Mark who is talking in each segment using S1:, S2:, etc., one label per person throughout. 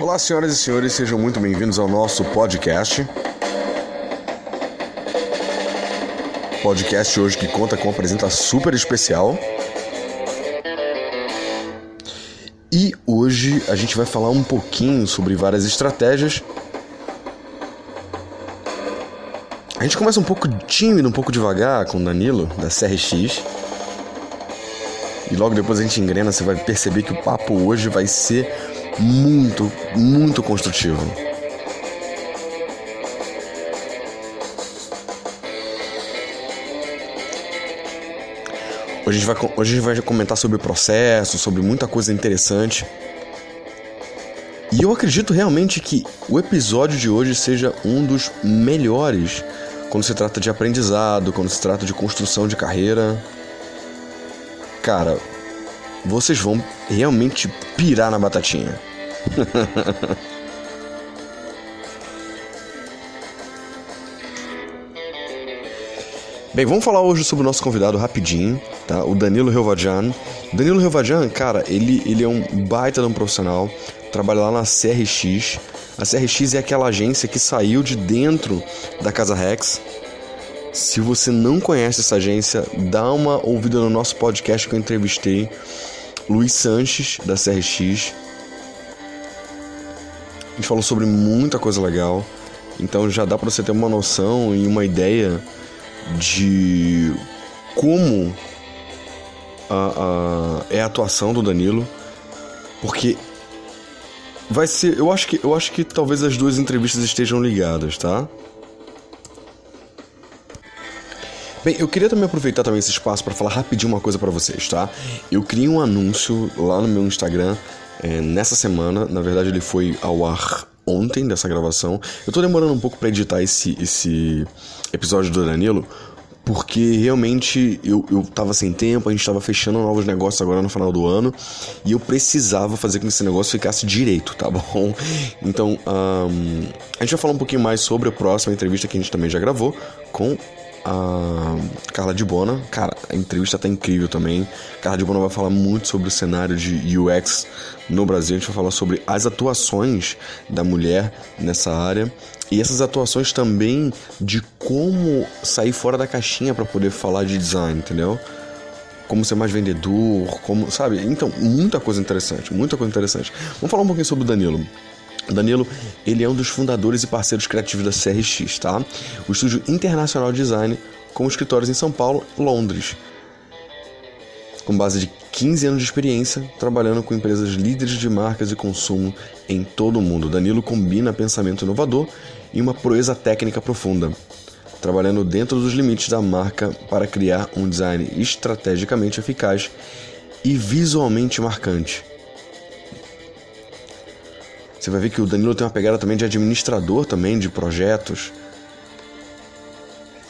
S1: Olá, senhoras e senhores, sejam muito bem-vindos ao nosso podcast. Podcast hoje que conta com uma presença super especial. E hoje a gente vai falar um pouquinho sobre várias estratégias. A gente começa um pouco tímido, um pouco devagar com o Danilo, da CRX. E logo depois a gente engrena, você vai perceber que o papo hoje vai ser muito, muito construtivo. Hoje a, gente vai, hoje a gente vai comentar sobre o processo, sobre muita coisa interessante. E eu acredito realmente que o episódio de hoje seja um dos melhores quando se trata de aprendizado, quando se trata de construção de carreira. Cara, vocês vão realmente pirar na batatinha. Bem, vamos falar hoje sobre o nosso convidado rapidinho, tá? O Danilo Relvadjan. Danilo Relvadjan, cara, ele, ele é um baita de um profissional, trabalha lá na CRX. A CRX é aquela agência que saiu de dentro da Casa Rex. Se você não conhece essa agência, dá uma ouvida no nosso podcast que eu entrevistei Luiz Sanches, da CRX. Gente falou sobre muita coisa legal, então já dá para você ter uma noção e uma ideia de como a, a, é a atuação do Danilo, porque vai ser, eu acho que eu acho que talvez as duas entrevistas estejam ligadas, tá? Bem, eu queria também aproveitar também esse espaço para falar rapidinho uma coisa para vocês, tá? Eu criei um anúncio lá no meu Instagram é, nessa semana, na verdade ele foi ao ar ontem dessa gravação. Eu tô demorando um pouco para editar esse, esse episódio do Danilo, porque realmente eu, eu tava sem tempo, a gente tava fechando novos negócios agora no final do ano, e eu precisava fazer com que esse negócio ficasse direito, tá bom? Então, um, a gente vai falar um pouquinho mais sobre a próxima entrevista que a gente também já gravou com a Carla de Bona. Cara, a entrevista tá incrível também. Carla de Bona vai falar muito sobre o cenário de UX no Brasil. A gente vai falar sobre as atuações da mulher nessa área e essas atuações também de como sair fora da caixinha para poder falar de design, entendeu? Como ser mais vendedor, como, sabe? Então, muita coisa interessante, muita coisa interessante. Vamos falar um pouquinho sobre o Danilo. Danilo, ele é um dos fundadores e parceiros criativos da CRX, tá? O estúdio internacional de design com escritórios em São Paulo, Londres. Com base de 15 anos de experiência trabalhando com empresas líderes de marcas e consumo em todo o mundo. Danilo combina pensamento inovador e uma proeza técnica profunda, trabalhando dentro dos limites da marca para criar um design estrategicamente eficaz e visualmente marcante você vai ver que o Danilo tem uma pegada também de administrador também de projetos.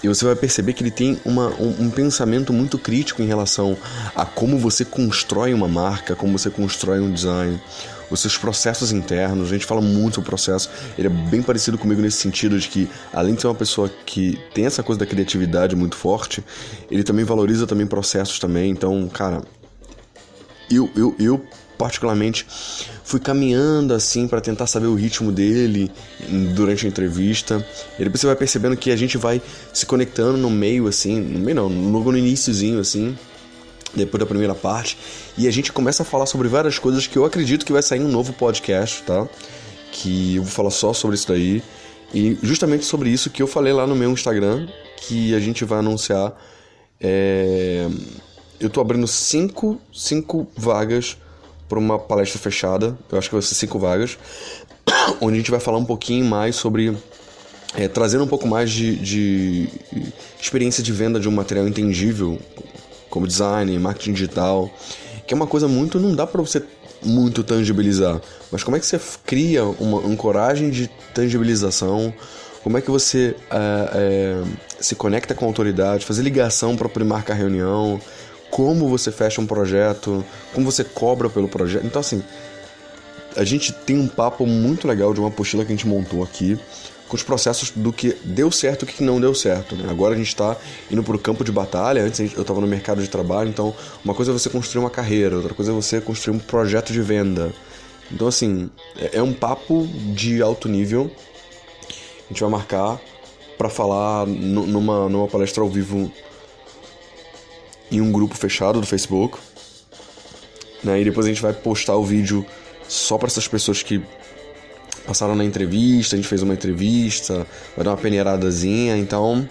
S1: E você vai perceber que ele tem uma, um, um, pensamento muito crítico em relação a como você constrói uma marca, como você constrói um design, os seus processos internos. A gente fala muito sobre processo. Ele é bem parecido comigo nesse sentido de que, além de ser uma pessoa que tem essa coisa da criatividade muito forte, ele também valoriza também processos também. Então, cara, eu, eu, eu particularmente fui caminhando assim para tentar saber o ritmo dele durante a entrevista. E depois você vai percebendo que a gente vai se conectando no meio assim, no meio não, logo no iníciozinho assim, depois da primeira parte, e a gente começa a falar sobre várias coisas que eu acredito que vai sair um novo podcast, tá? Que eu vou falar só sobre isso daí. E justamente sobre isso que eu falei lá no meu Instagram, que a gente vai anunciar. É... Eu tô abrindo cinco, cinco vagas para uma palestra fechada, eu acho que vai ser cinco vagas, onde a gente vai falar um pouquinho mais sobre. É, trazendo um pouco mais de, de experiência de venda de um material intangível, como design, marketing digital, que é uma coisa muito. não dá para você muito tangibilizar, mas como é que você cria uma ancoragem de tangibilização? Como é que você é, é, se conecta com a autoridade, fazer ligação para poder marcar reunião, como você fecha um projeto, como você cobra pelo projeto. Então, assim, a gente tem um papo muito legal de uma apostila que a gente montou aqui, com os processos do que deu certo e o que não deu certo. Né? Agora a gente está indo para o campo de batalha, antes eu estava no mercado de trabalho, então uma coisa é você construir uma carreira, outra coisa é você construir um projeto de venda. Então, assim, é, é um papo de alto nível. A gente vai marcar para falar numa, numa palestra ao vivo em um grupo fechado do Facebook. Né? E depois a gente vai postar o vídeo só para essas pessoas que passaram na entrevista, a gente fez uma entrevista, vai dar uma peneiradazinha, então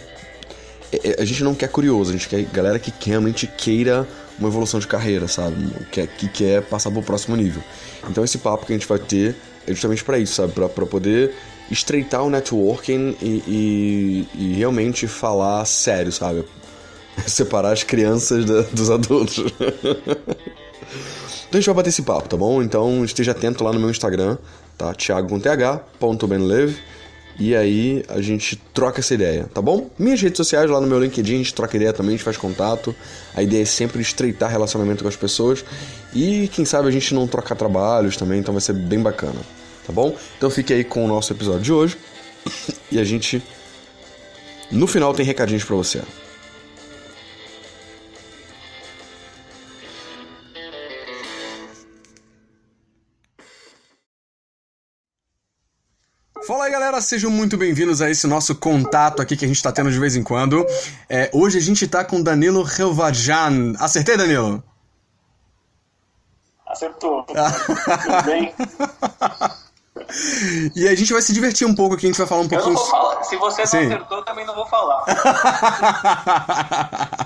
S1: é, é, a gente não quer curioso, a gente quer galera que realmente queira uma evolução de carreira, sabe? Que, que quer passar pro próximo nível. Então esse papo que a gente vai ter é justamente para isso, sabe? Pra poder estreitar o networking e, e, e realmente falar sério, sabe? Separar as crianças da, dos adultos. Então a gente vai bater esse papo, tá bom? Então esteja atento lá no meu Instagram, tá? Thiago th.benleve. E aí a gente troca essa ideia, tá bom? Minhas redes sociais lá no meu LinkedIn, a gente troca ideia também, a gente faz contato. A ideia é sempre estreitar relacionamento com as pessoas. E quem sabe a gente não trocar trabalhos também, então vai ser bem bacana, tá bom? Então fique aí com o nosso episódio de hoje. E a gente no final tem recadinhos para você. Galera, sejam muito bem-vindos a esse nosso contato aqui que a gente tá tendo de vez em quando. É, hoje a gente tá com Danilo Relvajan. Acertei, Danilo?
S2: Acertou. Tudo bem?
S1: E a gente vai se divertir um pouco aqui, a gente vai falar um pouquinho. Eu
S2: não vou falar. Se você não Sim. acertou, também não vou falar.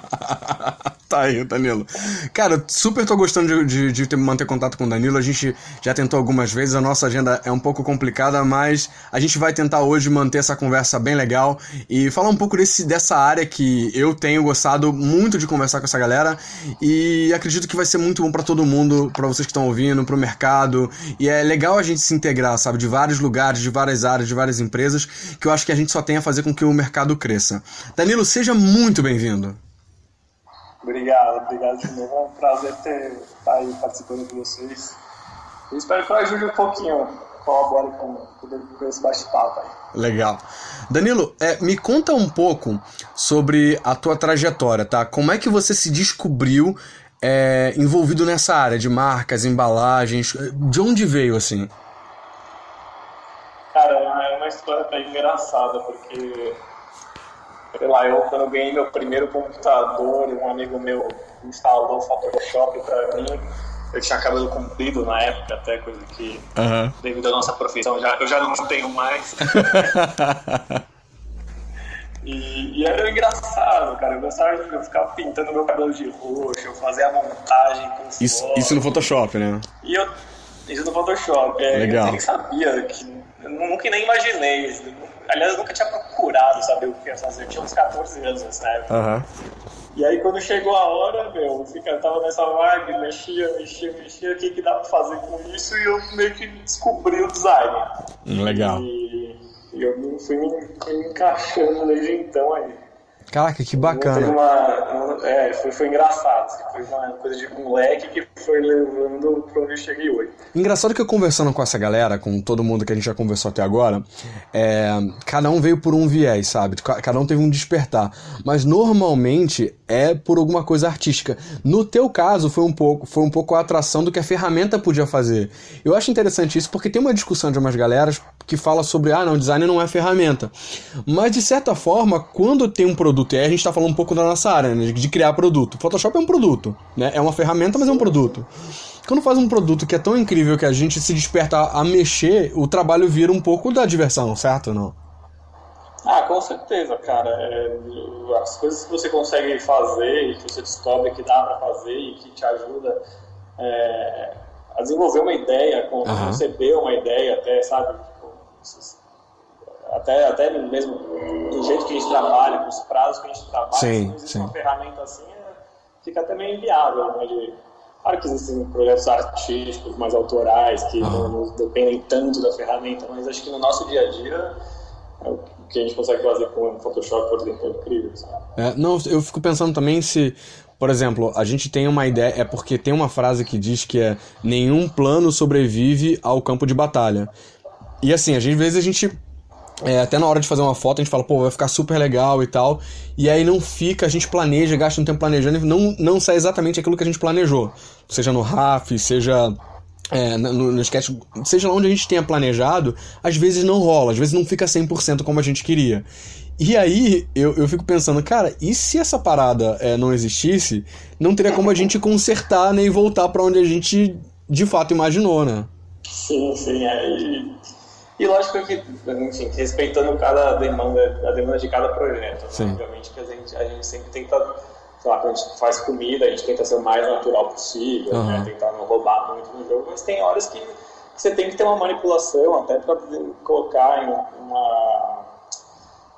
S1: Tá aí, Danilo. Cara, super tô gostando de, de, de, manter contato com o Danilo. A gente já tentou algumas vezes, a nossa agenda é um pouco complicada, mas a gente vai tentar hoje manter essa conversa bem legal e falar um pouco desse, dessa área que eu tenho gostado muito de conversar com essa galera e acredito que vai ser muito bom para todo mundo, para vocês que estão ouvindo, pro mercado. E é legal a gente se integrar, sabe, de vários lugares, de várias áreas, de várias empresas, que eu acho que a gente só tem a fazer com que o mercado cresça. Danilo, seja muito bem-vindo.
S2: Obrigado, obrigado de novo. É um prazer ter estar tá aí participando com vocês. Eu espero que eu ajude um pouquinho, colabore com, com esse bate-papo aí.
S1: Legal. Danilo, é, me conta um pouco sobre a tua trajetória, tá? Como é que você se descobriu é, envolvido nessa área de marcas, embalagens? De onde veio, assim?
S2: Cara, é uma história bem engraçada, porque sei lá, eu quando eu ganhei meu primeiro computador, um amigo meu instalou o Photoshop pra mim. Eu tinha cabelo comprido na época, até coisa que, uhum. devido à nossa profissão, já, eu já não tenho mais. e, e, era engraçado, cara. Eu gostava de eu ficar pintando meu cabelo de roxo, eu fazia a montagem com
S1: isso, isso no Photoshop, né?
S2: E eu, isso no Photoshop, é,
S1: Legal.
S2: eu nem sabia, que, eu nunca nem imaginei. Aliás, eu nunca tinha procurado saber o que ia fazer. Eu tinha uns 14 anos nessa época.
S1: Uhum.
S2: E aí, quando chegou a hora, meu, eu tava nessa vibe, mexia, mexia, mexia, o que, que dá pra fazer com isso, e eu meio que descobri o design.
S1: Legal.
S2: E, eu fui fui me encaixando desde então aí.
S1: Caraca, que bacana.
S2: Uma, é, foi, foi engraçado. Foi uma coisa de moleque que foi levando pra onde eu cheguei hoje.
S1: Engraçado que eu conversando com essa galera, com todo mundo que a gente já conversou até agora, é, cada um veio por um viés, sabe? Cada um teve um despertar. Mas normalmente é por alguma coisa artística. No teu caso, foi um pouco, foi um pouco a atração do que a ferramenta podia fazer. Eu acho interessante isso porque tem uma discussão de umas galeras que fala sobre, ah, não, design não é ferramenta. Mas de certa forma, quando tem um produto produto. E aí a gente está falando um pouco da nossa área, né? De criar produto. Photoshop é um produto, né? É uma ferramenta, mas é um produto. Quando faz um produto que é tão incrível que a gente se desperta a mexer, o trabalho vira um pouco da diversão, certo ou não?
S2: Ah, com certeza, cara. É, as coisas que você consegue fazer e que você descobre que dá para fazer e que te ajuda é, a desenvolver uma ideia, a conceber uma ideia até, sabe? Tipo, até, até mesmo do jeito que a gente trabalha, com os prazos que a gente trabalha,
S1: sim,
S2: se existe
S1: sim.
S2: uma ferramenta assim, é, fica até meio inviável. Né, de, claro que existem projetos artísticos mais autorais que não, não, dependem tanto da ferramenta, mas acho que no nosso dia a dia é o que a gente consegue fazer com o Photoshop, por exemplo, é incrível.
S1: É, não, eu fico pensando também se por exemplo, a gente tem uma ideia, é porque tem uma frase que diz que é nenhum plano sobrevive ao campo de batalha. E assim, às vezes a gente é, até na hora de fazer uma foto a gente fala, pô, vai ficar super legal e tal. E aí não fica, a gente planeja, gasta um tempo planejando e não, não sai exatamente aquilo que a gente planejou. Seja no RAF, seja é, no, no sketch, seja lá onde a gente tenha planejado, às vezes não rola, às vezes não fica 100% como a gente queria. E aí eu, eu fico pensando, cara, e se essa parada é, não existisse, não teria como a gente consertar nem voltar para onde a gente de fato imaginou, né?
S2: Sim, sim. É, e, lógico que, enfim, respeitando cada demanda, a demanda de cada projeto. Né? Obviamente que a gente, a gente sempre tenta sei lá, quando a gente faz comida, a gente tenta ser o mais natural possível, uhum. né? tentar não roubar muito no jogo, mas tem horas que você tem que ter uma manipulação até para colocar em uma,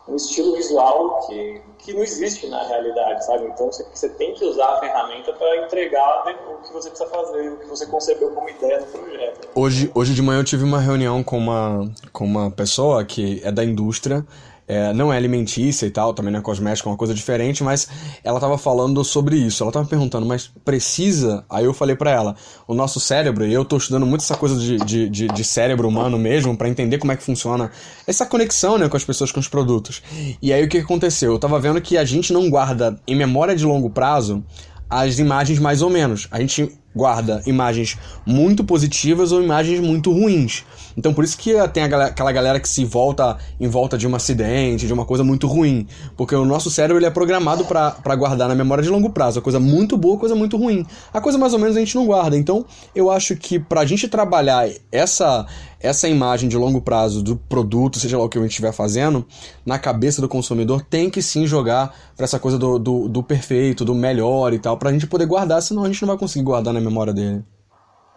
S2: um estilo visual que, que não existe na realidade, sabe? Então você, você tem que usar a ferramenta para entregar o que você precisa fazer, o que você concebeu como ideia do projeto.
S1: Hoje, hoje de manhã eu tive uma reunião com uma, com uma pessoa que é da indústria é, não é alimentícia e tal, também não é cosmética, é uma coisa diferente, mas ela tava falando sobre isso. Ela tava perguntando, mas precisa? Aí eu falei para ela, o nosso cérebro, e eu tô estudando muito essa coisa de, de, de, de cérebro humano mesmo, para entender como é que funciona essa conexão né, com as pessoas, com os produtos. E aí o que aconteceu? Eu tava vendo que a gente não guarda em memória de longo prazo as imagens mais ou menos. A gente guarda imagens muito positivas ou imagens muito ruins. Então por isso que tem aquela galera que se volta em volta de um acidente, de uma coisa muito ruim. Porque o nosso cérebro ele é programado para guardar na memória de longo prazo a coisa muito boa, a coisa muito ruim. A coisa mais ou menos a gente não guarda. Então eu acho que pra gente trabalhar essa essa imagem de longo prazo do produto, seja lá o que a gente estiver fazendo, na cabeça do consumidor, tem que sim jogar para essa coisa do, do, do, perfeito, do melhor e tal, pra gente poder guardar, senão a gente não vai conseguir guardar na memória dele.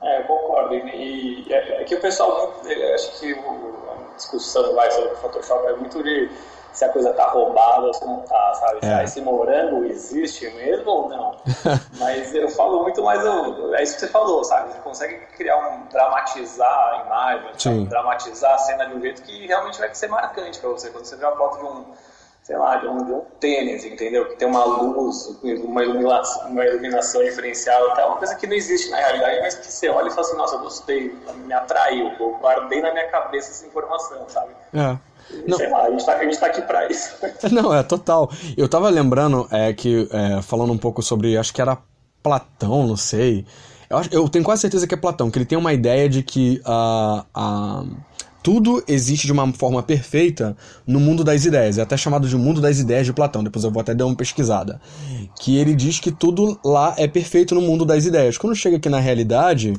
S2: É, eu concordo. E, e é, é, que o pessoal, acho que a discussão vai sobre o Photoshop é muito de se a coisa tá roubada ou se não tá, sabe? É. Esse morango existe mesmo ou não? Mas eu falo muito mais, é isso que você falou, sabe? Você consegue criar um, dramatizar a imagem, dramatizar a cena de um jeito que realmente vai ser marcante para você. Quando você vê uma foto de um, sei lá, de um, de um tênis, entendeu? Que tem uma luz, uma iluminação, uma iluminação diferenciada, até uma coisa que não existe na realidade, mas que você olha e fala assim, nossa, eu gostei, me atraiu, eu guardei na minha cabeça essa informação, sabe? É. Não. Sei lá, a gente, tá, a gente tá aqui pra isso.
S1: Não, é total. Eu tava lembrando é, que, é, falando um pouco sobre, acho que era Platão, não sei. Eu, acho, eu tenho quase certeza que é Platão, que ele tem uma ideia de que uh, uh, tudo existe de uma forma perfeita no mundo das ideias. É até chamado de mundo das ideias de Platão. Depois eu vou até dar uma pesquisada. Que ele diz que tudo lá é perfeito no mundo das ideias. Quando chega aqui na realidade,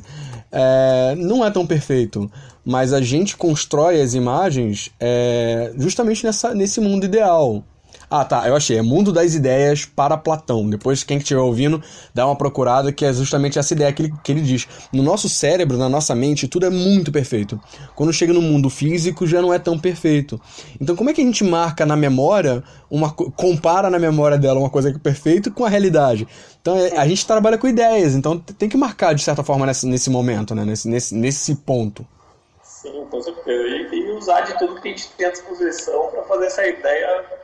S1: é, não é tão perfeito mas a gente constrói as imagens é, justamente nessa, nesse mundo ideal. Ah, tá, eu achei. É Mundo das Ideias para Platão. Depois, quem estiver ouvindo, dá uma procurada, que é justamente essa ideia que ele, que ele diz. No nosso cérebro, na nossa mente, tudo é muito perfeito. Quando chega no mundo físico, já não é tão perfeito. Então, como é que a gente marca na memória, uma compara na memória dela uma coisa que é perfeita com a realidade? Então, é, a gente trabalha com ideias, então tem que marcar, de certa forma, nesse, nesse momento, né? nesse, nesse, nesse ponto.
S2: Sim, com certeza. E, e, usar de tudo que a gente tem à disposição para fazer essa ideia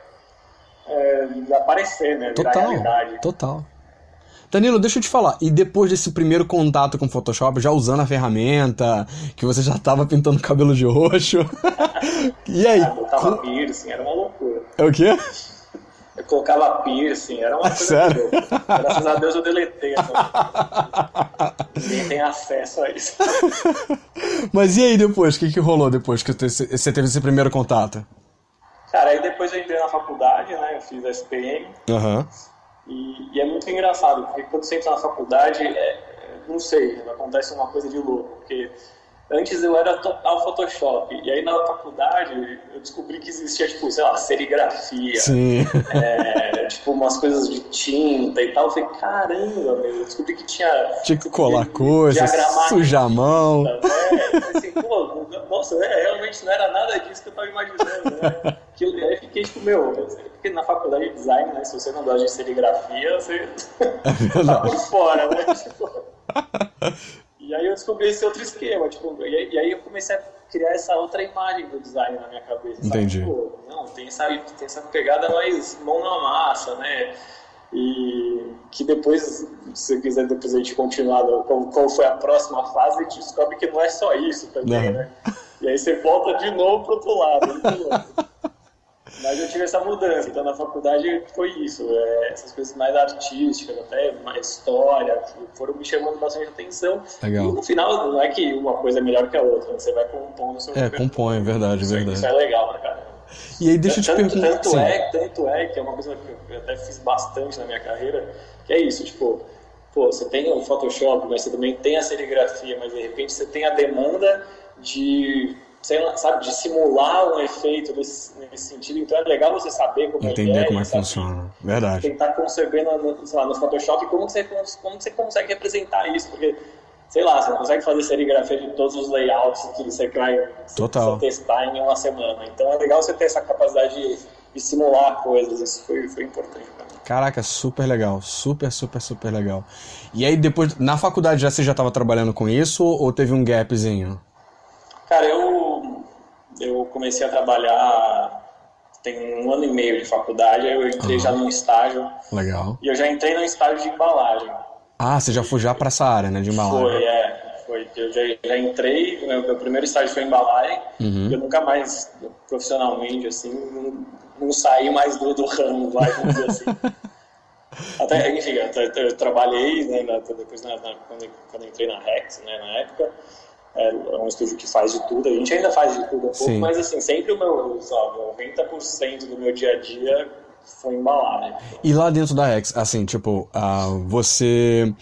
S2: é, aparecer, né?
S1: Total. Total. Danilo, deixa eu te falar, e depois desse primeiro contato com o Photoshop, já usando a ferramenta, que você já estava pintando cabelo de roxo, e aí?
S2: Ah, botava com... piercing, era uma loucura.
S1: É o quê?
S2: Eu colocava piercing, era uma coisa.
S1: Sério?
S2: Graças a Deus eu deletei. Ninguém tem acesso a isso.
S1: Mas e aí depois? O que, que rolou depois que você teve esse primeiro contato?
S2: Cara, aí depois eu entrei na faculdade? Eu fiz a SPM.
S1: Uhum.
S2: E, e, é muito engraçado, porque quando você entra na faculdade, é, não sei, acontece uma coisa de louco. Porque Antes eu era total Photoshop. E aí na faculdade eu descobri que existia, tipo, sei lá, serigrafia.
S1: Sim.
S2: É, tipo, umas coisas de tinta e tal. Eu falei, caramba, meu, eu descobri que tinha.
S1: Tinha que colar coisas, sujar a mão. Né?
S2: Assim, pô, nossa, é, realmente não era nada disso que eu tava imaginando, né? Que aí fiquei, tipo, meu, porque na faculdade de design, né? Se você não gosta de serigrafia, você é tá por fora, né? Tipo... E aí eu descobri esse outro esquema, tipo, e, aí eu comecei a criar essa outra imagem do design na minha cabeça.
S1: Entendi.
S2: Tipo, não, tem essa, tem essa pegada mais mão na massa, né? E que depois, se você quiser depois a gente continuar qual, qual foi a próxima fase, a gente descobre que não é só isso também, não. né? E aí você volta de novo pro outro lado. Mas eu tive essa mudança, então na faculdade foi isso, é, essas coisas mais artísticas, até mais história, foram me chamando bastante atenção.
S1: Legal.
S2: E no final, não é que uma coisa é melhor que a outra, né? você vai compondo o seu
S1: É, compõe, é verdade,
S2: isso,
S1: verdade.
S2: Isso é legal pra caramba.
S1: E aí deixa eu te
S2: tanto,
S1: perguntar.
S2: Tanto
S1: Sim.
S2: é, tanto é, que é uma coisa que eu até fiz bastante na minha carreira, que é isso, tipo, pô, você tem o Photoshop, mas você também tem a serigrafia, mas de repente você tem a demanda de, sei lá, sabe, de simular um efeito nesse, nesse sentido, então é legal você saber como
S1: Entender
S2: é
S1: como é que funciona. Verdade.
S2: Tentar conceber no, sei lá, no Photoshop como você, como você consegue representar isso, porque sei lá, você não consegue fazer serigrafia de todos os layouts que você vai
S1: Total.
S2: testar em uma semana. Então é legal você ter essa capacidade de, de simular coisas, isso foi, foi importante pra mim.
S1: Caraca, super legal. Super, super, super legal. E aí depois, na faculdade já você já estava trabalhando com isso ou teve um gapzinho?
S2: Cara, eu, eu comecei a trabalhar tem um ano e meio de faculdade, aí eu entrei
S1: Uhum.
S2: já num estágio,
S1: Legal.
S2: e eu já entrei num estágio de embalagem.
S1: Ah, você já foi já pra essa área, né, de embalagem.
S2: Foi, é. Foi. Eu já, já entrei, meu, meu primeiro estágio foi em embalagem,
S1: Uhum.
S2: eu nunca mais, profissionalmente, assim, não, não saí mais do, do ramo, vai, vamos dizer assim. Até, enfim, eu, eu trabalhei, né, depois na, na- quando, quando eu entrei na Rex, né, na época, é um estúdio que faz de tudo, a gente ainda faz de tudo um pouco,
S1: Sim.
S2: mas assim, sempre o meu, lá, 90% do meu dia a dia foi embalagem.
S1: E lá dentro da Rex, assim, tipo, ah, você.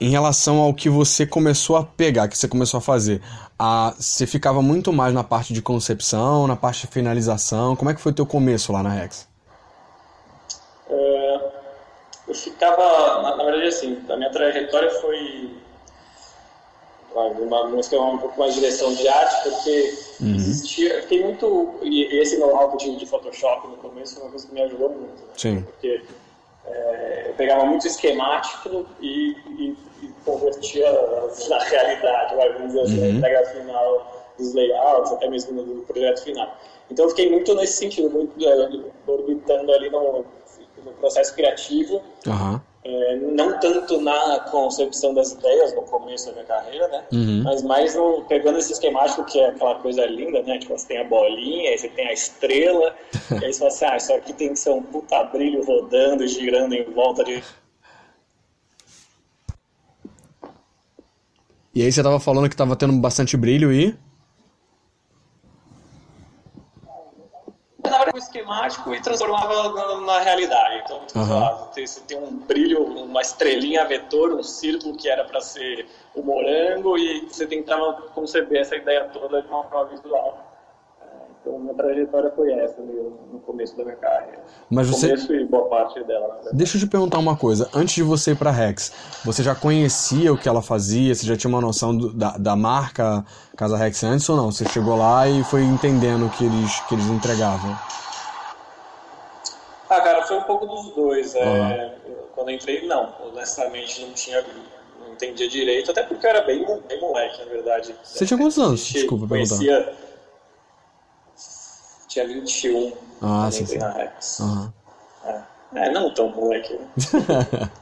S1: Em relação ao que você começou a pegar, que você começou a fazer, ah, você ficava muito mais na parte de concepção, na parte de finalização. Como é que foi o teu começo lá na Rex?
S2: É, eu ficava, na, na verdade, assim, a minha trajetória foi vai, uma música um pouco mais direção de arte, porque existia, eu fiquei muito, e, esse know-how que eu tive de Photoshop no começo foi uma coisa que me ajudou muito, né?
S1: Sim.
S2: porque é, eu pegava muito esquemático e, e, e convertia na realidade, vai, vamos dizer assim, na entrega final dos layouts, até mesmo no do projeto final. Então eu fiquei muito nesse sentido, muito é, orbitando ali no, no processo criativo,
S1: Aham.
S2: É, não tanto na concepção das ideias no começo da minha carreira, né?
S1: Uhum.
S2: Mas mais no, pegando esse esquemático que é aquela coisa linda, né? Tipo, você tem a bolinha, aí você tem a estrela, e aí você fala assim, ah, isso aqui tem que ser um puta brilho rodando, girando em volta de...
S1: E aí você tava falando que tava tendo bastante brilho e.
S2: O esquemático e transformava na, realidade. Então, lá, você, você tem um brilho, uma estrelinha vetor, um círculo que era para ser o morango, e você tentava conceber essa ideia toda de uma forma visual. É, Então, minha trajetória foi essa no, começo da minha carreira.
S1: Mas você-
S2: Começo e boa parte dela.
S1: Deixa eu te perguntar uma coisa. Antes de você ir pra Rex, você já conhecia o que ela fazia? Você já tinha uma noção do- da, da marca Casa Rex antes ou não? Você chegou lá e foi entendendo o que eles, que eles entregavam?
S2: Ah, cara, foi um pouco dos dois. É, eu- Quando entrei, não. Honestamente, não tinha... Não entendia direito, até porque eu era bem, bem moleque, na verdade.
S1: Você tinha quantos anos? Desculpa perguntar.
S2: conhecia... Tinha 21
S1: Ah, sim, sim.
S2: na Rex.
S1: Aham.
S2: É. Não tão moleque.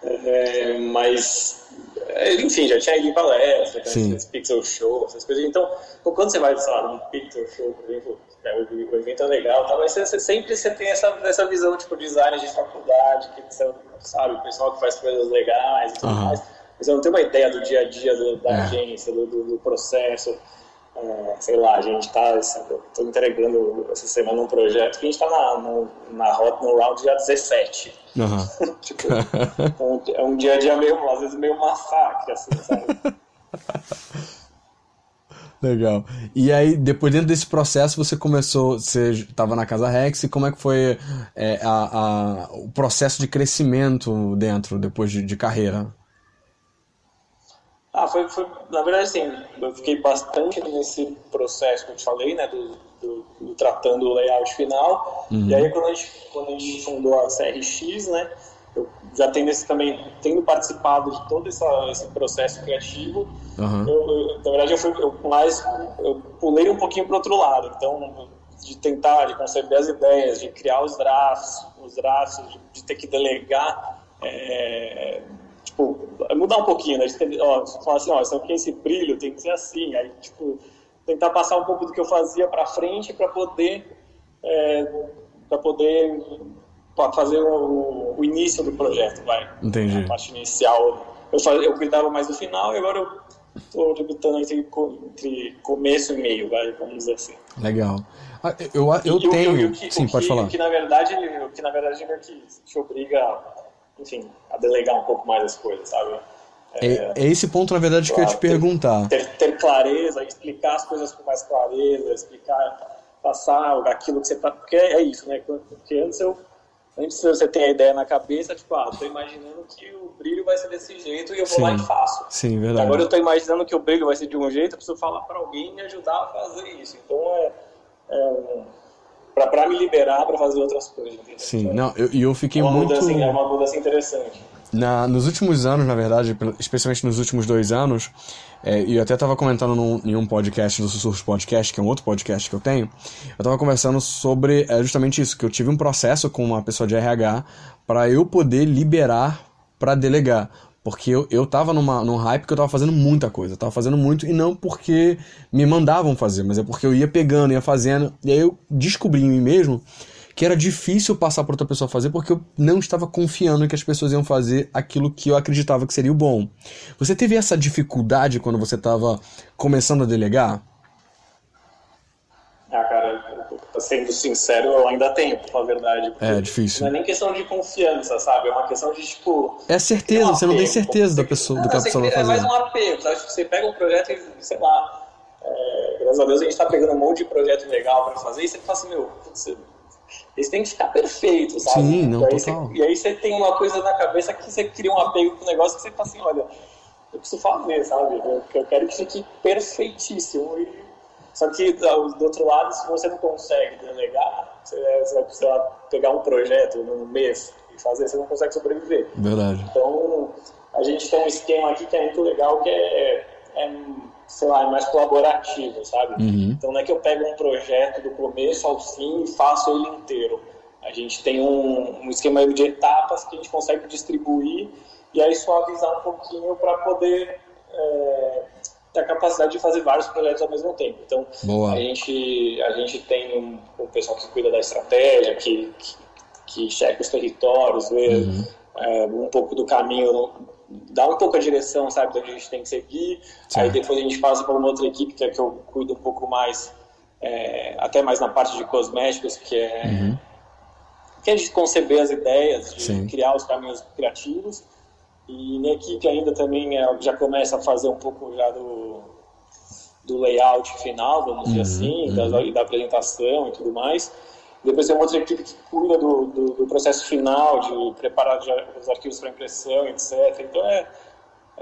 S2: É, mas, é, enfim, já tinha ido em palestra, já tinha esse pixel show, essas coisas. Então, quando você vai, sei lá, num pixel show, por exemplo, é, o, evento é legal, tá, mas você, você sempre você tem essa, essa visão, tipo, design de faculdade, que você sabe, o pessoal que faz coisas legais e tudo
S1: Aham.
S2: mais. Mas você não tem uma ideia do dia a dia do- da
S1: É.
S2: agência, do, do, do processo. É, sei lá, a gente está tô entregando essa semana um projeto que a gente está na, no, na rota no round dia 17.
S1: Aham.
S2: tipo, então, é um dia a dia meio, às vezes meio massacre, assim, sabe?
S1: Legal. E aí, depois dentro desse processo, você começou, você estava na Casa Rex, e como é que foi é, a, a- o processo de crescimento dentro, depois de, de carreira?
S2: Ah, foi, foi, na verdade, assim, eu fiquei bastante nesse processo que eu te falei, né, do, do, do tratando o layout final. E aí, quando a, gente, quando a gente fundou a CRX, né, eu já tendo esse também, tendo participado de todo essa, esse processo criativo,
S1: Aham.
S2: eu, eu- na verdade, eu fui eu mais, eu pulei um pouquinho para outro lado. Então, de tentar, de conceber as ideias, de criar os drafts, os drafts, de, de ter que delegar, é, tipo, mudar um pouquinho, né? De ter, ó, falar assim, ó, isso aqui esse brilho tem que ser assim. Aí, tipo, tentar passar um pouco do que eu fazia para frente para poder é, para poder pra fazer o, o, início do projeto, vai.
S1: Entendi.
S2: A parte inicial. Eu, faz, eu cuidava mais do final e agora eu estou limitando entre, entre começo e meio, vai, vamos dizer assim.
S1: Legal. Ah, eu eu e, tenho. que, Sim, pode
S2: que,
S1: falar.
S2: O que na verdade, o que na verdade é que te obriga, enfim, a delegar um pouco mais as coisas, sabe?
S1: É, é, é esse ponto, na verdade, que eu ia te perguntar.
S2: Ter, ter, clareza, explicar as coisas com mais clareza, explicar, passar aquilo que você tá. Porque é isso, né? Porque antes eu. Antes você tem a ideia na cabeça, tipo, ah, tô imaginando que o brilho vai ser desse jeito e eu vou Sim. lá e faço.
S1: Sim, verdade.
S2: Agora eu tô imaginando que o brilho vai ser de um jeito, eu preciso falar para alguém me ajudar a fazer isso. Então é. é para me liberar para fazer outras coisas. Entendeu?
S1: Sim, não, e eu, eu, fiquei
S2: uma
S1: muito.
S2: Mudança, é uma mudança interessante.
S1: Na, nos últimos anos, na verdade, especialmente nos últimos dois anos, é, e eu até estava comentando num, em um podcast do Sussurros Podcast, que é um outro podcast que eu tenho, eu estava conversando sobre é, justamente isso, que eu tive um processo com uma pessoa de RH para eu poder liberar para delegar. Porque eu, eu tava numa, num hype que eu tava fazendo muita coisa. Eu tava fazendo muito, e não porque me mandavam fazer, mas é porque eu ia pegando, ia fazendo. E aí eu descobri em mim mesmo que era difícil passar para outra pessoa fazer porque eu não estava confiando em que as pessoas iam fazer aquilo que eu acreditava que seria o bom. Você teve essa dificuldade quando você estava começando a delegar?
S2: Ah, cara, sendo sincero, eu ainda tenho, na verdade.
S1: É difícil.
S2: Não é nem questão de confiança, sabe? É uma questão de, tipo.
S1: É certeza, um você não tem certeza da pessoa, do que a pessoa vai fazer.
S2: É mais um apego, sabe? Você pega um projeto e, sei lá. É, graças a Deus a gente está pegando um monte de projeto legal para fazer e você fala assim, meu, eles têm que ficar perfeitos, sabe?
S1: Sim, não,
S2: e aí,
S1: total.
S2: Você, e aí você tem uma coisa na cabeça que você cria um apego com o negócio que você fala assim, olha, eu preciso fazer, sabe? Eu, eu quero que fique perfeitíssimo. E, só que, do outro lado, se você não consegue delegar, você, você vai precisar pegar um projeto num mês e fazer, você não consegue sobreviver.
S1: Verdade.
S2: Então, a gente tem um esquema aqui que é muito legal, que é, é sei lá, é mais colaborativo, sabe?
S1: Uhum.
S2: Então não é que eu pego um projeto do começo ao fim e faço ele inteiro. A gente tem um, um esquema de etapas que a gente consegue distribuir e aí suavizar um pouquinho para poder é, ter a capacidade de fazer vários projetos ao mesmo tempo. Então
S1: Boa.
S2: a gente a gente tem um, um pessoal que cuida da estratégia, que, que, que checa os territórios, vê uhum. é, um pouco do caminho dá um pouco a direção, sabe, de onde a gente tem que seguir. Certo. Aí depois a gente passa para uma outra equipe, que é que eu cuido um pouco mais, é, até mais na parte de cosméticos, que é, uhum. que é de conceber as ideias, de Sim. criar os caminhos criativos. E minha equipe ainda também é, já começa a fazer um pouco já do, do layout final, vamos uhum. dizer assim, uhum. da, da apresentação e tudo mais. Depois tem uma outra equipe que cuida do, do, do processo final, de preparar os arquivos para impressão, etc. Então é,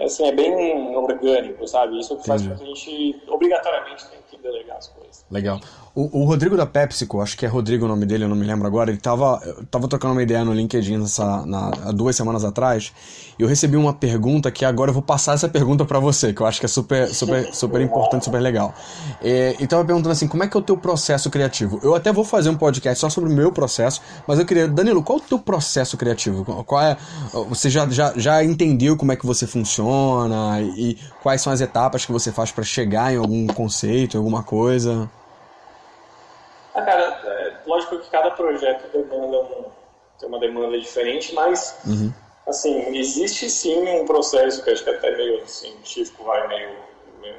S2: assim, é bem orgânico, sabe? Isso faz com que a gente obrigatoriamente tem que delegar as coisas.
S1: Legal. O, o, Rodrigo da PepsiCo, acho que é Rodrigo o nome dele, eu não me lembro agora, ele tava, tava trocando uma ideia no LinkedIn nessa, na, há duas semanas atrás, e eu recebi uma pergunta que agora eu vou passar essa pergunta para você, que eu acho que é super, super, super importante, super legal. É, e tava perguntando assim, como é que é o teu processo criativo? Eu até vou fazer um podcast só sobre o meu processo, mas eu queria, Danilo, qual é o teu processo criativo? Qual é, você já, já, já entendeu como é que você funciona e quais são as etapas que você faz para chegar em algum conceito, alguma coisa?
S2: Ah, cara, é, lógico que cada projeto demanda um, tem uma demanda diferente, mas
S1: uhum.
S2: assim, existe sim um processo que acho que até meio científico, vai meio. meio...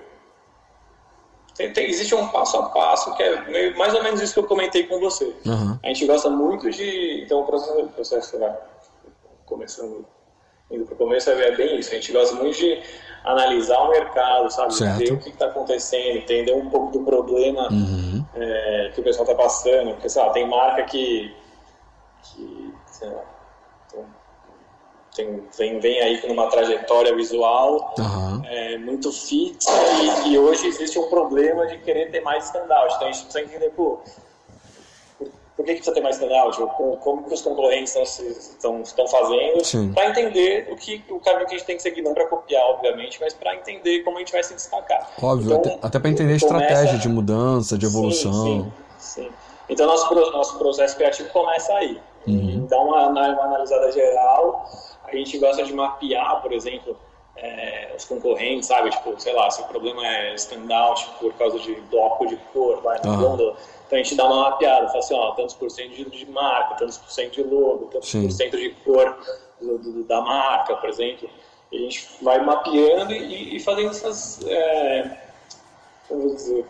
S2: Tem, tem, existe um passo a passo que é meio, mais ou menos isso que eu comentei com você.
S1: Uhum.
S2: A gente gosta muito de. Então, o processo, o processo né, começando, indo para o começo, é bem isso. A gente gosta muito de analisar o mercado, sabe?
S1: Certo.
S2: Ver o que está acontecendo, entender um pouco do problema
S1: uhum.
S2: é, que o pessoal está passando. Porque, sei lá, tem marca que, que sei lá, tem, vem, vem aí com uma trajetória visual
S1: uhum.
S2: é, muito fixa e, e, hoje existe um problema de querer ter mais standout. Então a gente precisa entender, pô, por que, que precisa ter mais standout? Como, como que os concorrentes estão, estão fazendo? Para entender o, que, o caminho que a gente tem que seguir, não para copiar, obviamente, mas para entender como a gente vai se destacar.
S1: Óbvio, então, até, até para entender a estratégia de mudança, de evolução.
S2: Sim, sim, sim. Então, nosso, nosso processo criativo começa aí.
S1: Uhum.
S2: Dá uma, uma analisada geral. A gente gosta de mapear, por exemplo, é, os concorrentes, sabe? Tipo, sei lá, se o problema é standout por causa de bloco de cor, vai no uhum. Então a gente dá uma mapeada, fala assim, ó, tantos por cento de, de marca, tantos por cento de logo, tantos Sim. por cento de cor do, do, da marca, por exemplo. E a gente vai mapeando e, e fazendo essas, é, como dizer,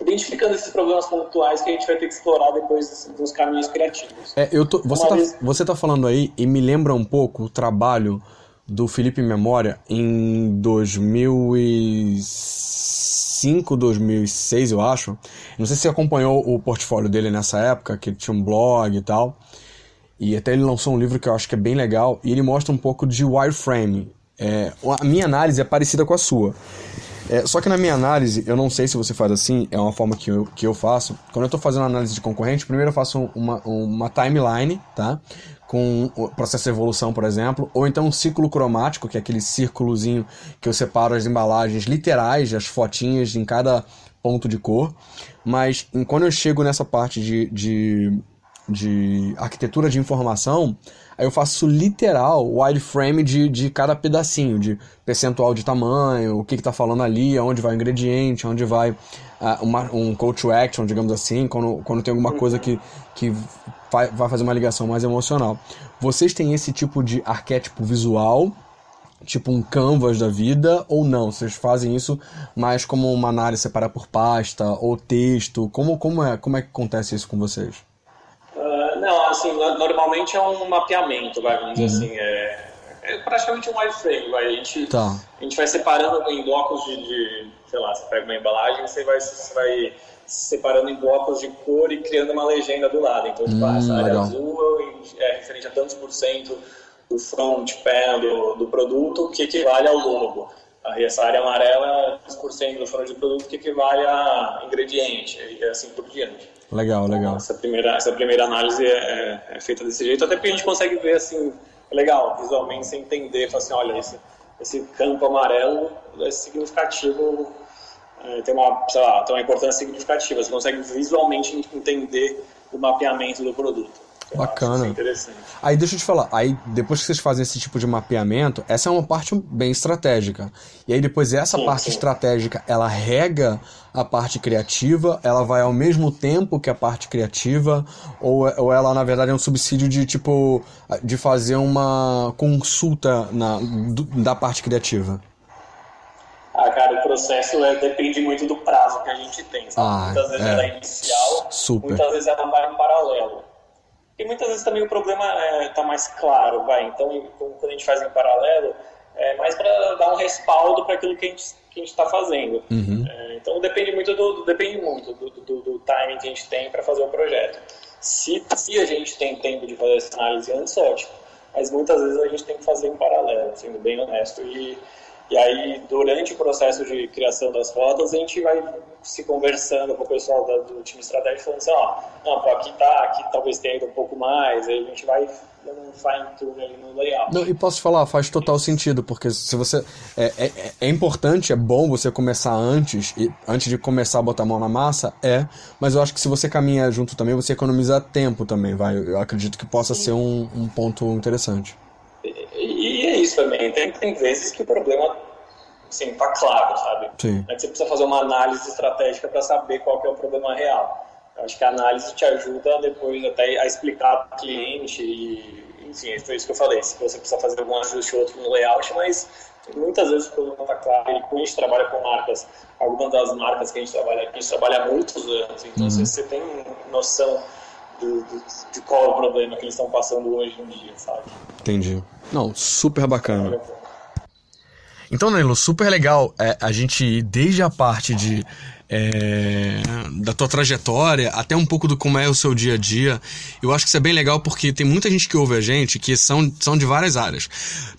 S2: identificando esses problemas pontuais que a gente vai ter que explorar depois dos caminhos criativos.
S1: É, eu tô, você, está vez... você tá falando aí e me lembra um pouco o trabalho do Felipe Memória em 2005, 2006, eu acho. Não sei se você acompanhou o portfólio dele nessa época, que ele tinha um blog e tal. E até ele lançou um livro que eu acho que é bem legal. E ele mostra um pouco de wireframe. É, a minha análise é parecida com a sua. É, só que na minha análise, eu não sei se você faz assim, é uma forma que eu, que eu faço. Quando eu estou fazendo análise de concorrente, primeiro eu faço uma, uma timeline, tá? Com o processo de evolução, por exemplo, ou então um ciclo cromático, que é aquele círculozinho que eu separo as embalagens literais, as fotinhas em cada ponto de cor. Mas quando eu chego nessa parte de, de, de arquitetura de informação, Aí eu faço literal wireframe de, de cada pedacinho, de percentual de tamanho, o que está falando ali, aonde vai o ingrediente, aonde vai uh, uma, um call to action, digamos assim, quando, quando tem alguma coisa que, que vai, vai fazer uma ligação mais emocional. Vocês têm esse tipo de arquétipo visual, tipo um canvas da vida, ou não? Vocês fazem isso mais como uma análise separada por pasta ou texto? Como, como, é, como é que acontece isso com vocês?
S2: Não, assim, normalmente é um mapeamento, vai, vamos dizer uhum. assim, é, é, praticamente um wireframe, vai, a gente, tá. a gente vai separando em blocos de, de, sei lá, você pega uma embalagem, você vai, você vai separando em blocos de cor e criando uma legenda do lado, então, tipo, hum, essa área legal. azul é referente a tantos por cento do front panel do, do produto, que equivale ao logo. Aí essa área amarela é 10% do front do produto, que equivale a ingrediente, e assim por diante.
S1: Legal, legal.
S2: Essa primeira, essa primeira análise é, é, é, feita desse jeito, até porque a gente consegue ver assim, legal, visualmente, você entender, falar assim, olha, esse, esse campo amarelo é significativo, é, tem, uma, lá, tem uma importância significativa, você consegue visualmente entender o mapeamento do produto.
S1: Bacana. Aí deixa eu te falar, aí depois que vocês fazem esse tipo de mapeamento, essa é uma parte bem estratégica. E aí depois essa sim, parte sim. estratégica, ela rega a parte criativa, ela vai ao mesmo tempo que a parte criativa, ou, ou ela na verdade é um subsídio de tipo de fazer uma consulta na, do, da parte criativa?
S2: Ah, cara, o processo é, depende muito do prazo que a gente tem. Sabe? Ah, muitas vezes é. ela é inicial,
S1: Super.
S2: muitas vezes ela vai em paralelo. E muitas vezes também o problema está é, mais claro, vai. Então, quando a gente faz em paralelo, é mais para dar um respaldo para aquilo que a gente está fazendo.
S1: Uhum.
S2: É, então, depende muito do, depende muito do, do, do timing que a gente tem para fazer o projeto. Se, se a gente tem tempo de fazer essa análise antes, ótimo. Mas muitas vezes a gente tem que fazer em paralelo, sendo bem honesto. E e aí, durante o processo de criação das rotas, a gente vai se conversando com o pessoal do time estratégico, falando assim, ó, não, pô, aqui tá, aqui talvez tenha ido um pouco mais, aí a gente vai dando um fine-tune ali no layout.
S1: Não, e posso falar, faz total sentido, porque se você... É, é, é, importante, é bom você começar antes, e, antes de começar a botar a mão na massa, é, mas eu acho que se você caminha junto também, você economiza tempo também, vai, eu acredito que possa Sim. ser um, um ponto interessante
S2: isso também. Tem, tem vezes que o problema, assim, tá claro, sabe?
S1: Sim.
S2: É que você precisa fazer uma análise estratégica para saber qual é o problema real. Eu acho que a análise te ajuda depois até a explicar para o cliente e, enfim, foi isso que eu falei. Se você precisa fazer algum ajuste ou outro no layout, mas muitas vezes o problema está claro. E quando a gente trabalha com marcas, algumas das marcas que a gente trabalha aqui, a gente trabalha há muitos anos, então uhum. você tem noção de, de, de, qual é o problema que eles estão passando hoje em dia, sabe?
S1: Entendi. Não, super bacana. Então, Danilo, super legal é, a gente ir desde a parte de é, da tua trajetória, até um pouco do como é o seu dia a dia. Eu acho que isso é bem legal porque tem muita gente que ouve a gente que são, são de várias áreas.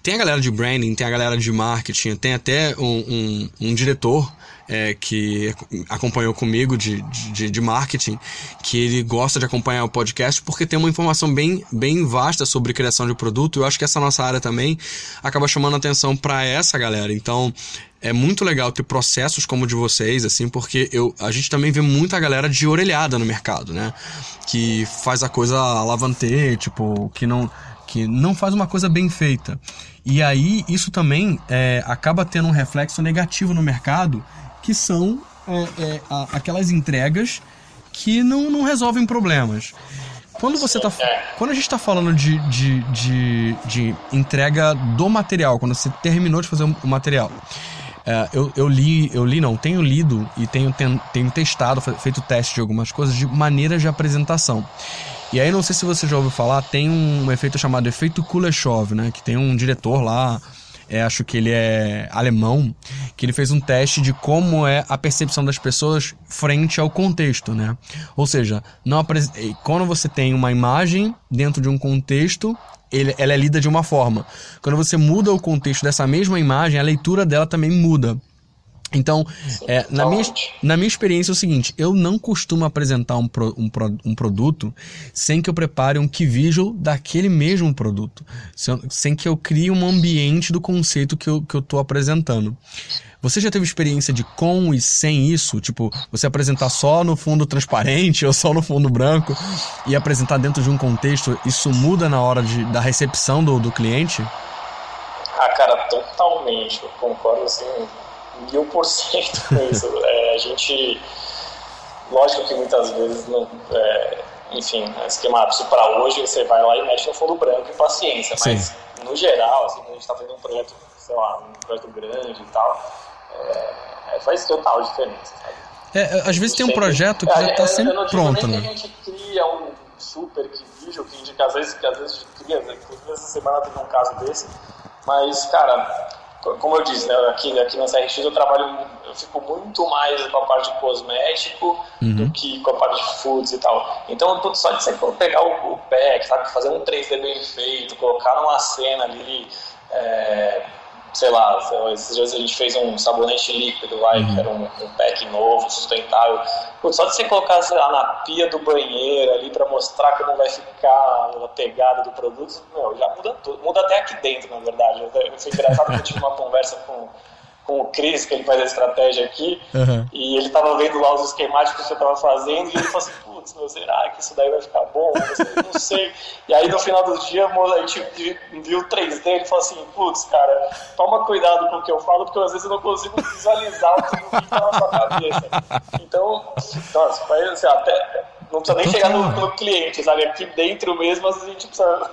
S1: Tem a galera de branding, tem a galera de marketing, tem até um, um, um diretor é, que acompanhou comigo de, de, de, marketing, que ele gosta de acompanhar o podcast porque tem uma informação bem, bem vasta sobre criação de produto. Eu acho que essa nossa área também acaba chamando atenção para essa galera. Então, é muito legal ter processos como o de vocês, assim, porque eu, a gente também vê muita galera de orelhada no mercado, né? Que faz a coisa lavantê, tipo, que não que não faz uma coisa bem feita. E aí isso também é, acaba tendo um reflexo negativo no mercado, que são é, é, a, aquelas entregas que não, não resolvem problemas. Quando você tá. Quando a gente está falando de, de, de, de, entrega do material, quando você terminou de fazer o material. É, eu, eu li, eu li não, tenho lido e tenho, tenho, tenho testado, feito teste de algumas coisas de maneiras de apresentação. E aí, não sei se você já ouviu falar, tem um efeito chamado efeito Kuleshov, né? Que tem um diretor lá, é, acho que ele é alemão, que ele fez um teste de como é a percepção das pessoas frente ao contexto, né? Ou seja, não quando você tem uma imagem dentro de um contexto, ele, ela é lida de uma forma. Quando você muda o contexto dessa mesma imagem, a leitura dela também muda. Então, é, na, minha, na minha experiência é o seguinte, eu não costumo apresentar um, pro, um, pro, um produto sem que eu prepare um key visual daquele mesmo produto, sem, sem que eu crie um ambiente do conceito que eu, que eu apresentando. Você já teve experiência de com e sem isso? Tipo, você apresentar só no fundo transparente ou só no fundo branco e apresentar dentro de um contexto, isso muda na hora de, da recepção do, do cliente?
S2: Ah, cara, totalmente. Eu concordo assim mil por cento com isso. É, a gente, lógico que muitas vezes, não, é, enfim, é esquemático para hoje, você vai lá e mexe no fundo branco e paciência, mas Sim. no geral, assim, quando a gente está fazendo um projeto, sei lá, um projeto grande e tal, é, é faz total diferença, sabe?
S1: É, às vezes tem um projeto que já está é, sempre pronto,
S2: né? a gente cria um super que vídeo que indica, às vezes, que às vezes cria, né? essa semana teve um caso desse, mas, cara, como eu disse, né, aqui, aqui na CRX eu trabalho, eu fico muito mais com a parte de cosmético uhum. do que com a parte de foods e tal. Então, só de você pegar o, o pack, sabe, fazer um 3D bem feito, colocar numa cena ali, é, sei lá, esses dias a gente fez um sabonete líquido lá, uhum. que era um, um, pack novo, sustentável. Putz, só de você colocar sei lá, na pia do banheiro ali para mostrar como vai ficar a pegada do produto, meu, já muda tudo. Muda até aqui dentro, na verdade. Foi engraçado que eu tive uma conversa com com o Cris, que ele faz a estratégia aqui, uhum. e ele tava vendo lá os esquemáticos que eu tava fazendo, e ele falou assim, putz, meu, será que isso daí vai ficar bom? Eu não sei. E aí no final do dia, a gente viu o 3D, ele falou assim, putz, cara, toma cuidado com o que eu falo, porque às vezes eu não consigo visualizar o que fica na sua cabeça. Então, nossa, assim, até, não precisa nem chegar no, no, cliente, sabe? Aqui dentro mesmo, a gente precisa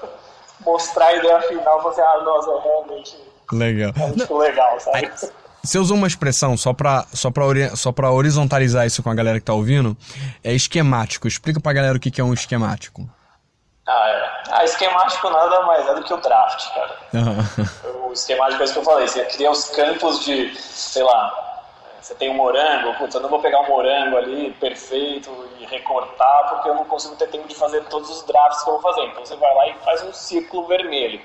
S2: mostrar a ideia final, você, ah, nossa, realmente...
S1: Legal.
S2: É legal, sabe?
S1: Você usou uma expressão só para só pra, só pra horizontalizar isso com a galera que tá ouvindo. É esquemático. Explica pra galera o que, que é um esquemático.
S2: Ah, é. Ah, esquemático nada mais é do que o draft, cara. Uhum. O esquemático é isso que eu falei. Você cria os campos de, sei lá, você tem um morango, putz, eu não vou pegar um morango ali perfeito e recortar porque eu não consigo ter tempo de fazer todos os drafts que eu vou fazer. Então você vai lá e faz um círculo vermelho.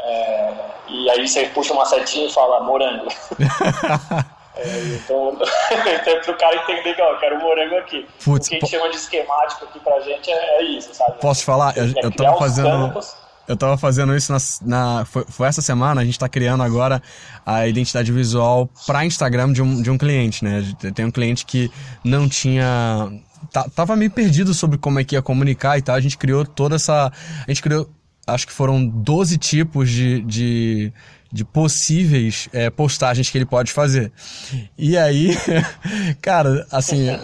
S2: É, e aí você puxa uma setinha e fala morango. é, então, então para o cara entender que ó, eu quero morango aqui. O que a gente chama de esquemático aqui pra gente é, é isso, sabe?
S1: Posso falar? Eu, eu tava fazendo. Campos, eu tava fazendo isso na. na foi, foi, essa semana, a gente tá criando agora a identidade visual para Instagram de um, de um cliente, né? Tem um cliente que não tinha. Tava meio perdido sobre como é que ia comunicar e tal. A gente criou toda essa. A gente criou acho que foram 12 tipos de, de, de possíveis é, postagens que ele pode fazer. E aí, cara, assim, a,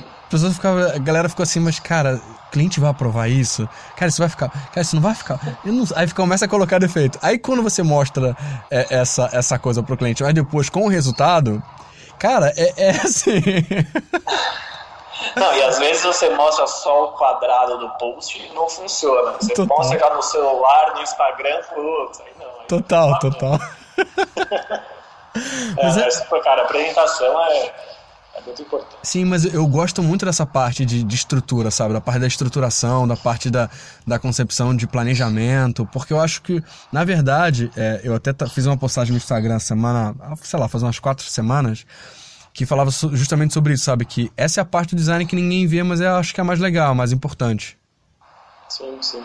S1: ficava, a galera ficou assim, mas cara, cliente vai aprovar isso? Cara, isso vai ficar. Cara, isso não vai ficar. Não, aí começa a colocar defeito. Aí quando você mostra é, essa, essa coisa pro cliente, mas depois com o resultado, cara, é, é assim.
S2: Não, e às vezes você mostra só o quadrado do post e não funciona. Você total. mostra já no celular, no Instagram, putz, aí não. Aí
S1: total, não total.
S2: é, mas é... cara, a apresentação é, é muito importante.
S1: Sim, mas eu gosto muito dessa parte de, de estrutura, sabe? Da parte da estruturação, da parte da, da concepção de planejamento, porque eu acho que, na verdade, é, eu até fiz uma postagem no Instagram semana, sei lá, faz umas quatro semanas, que falava justamente sobre isso, sabe? Que essa é a parte do design que ninguém vê, mas eu acho que é a mais legal, a mais importante.
S2: Sim, sim.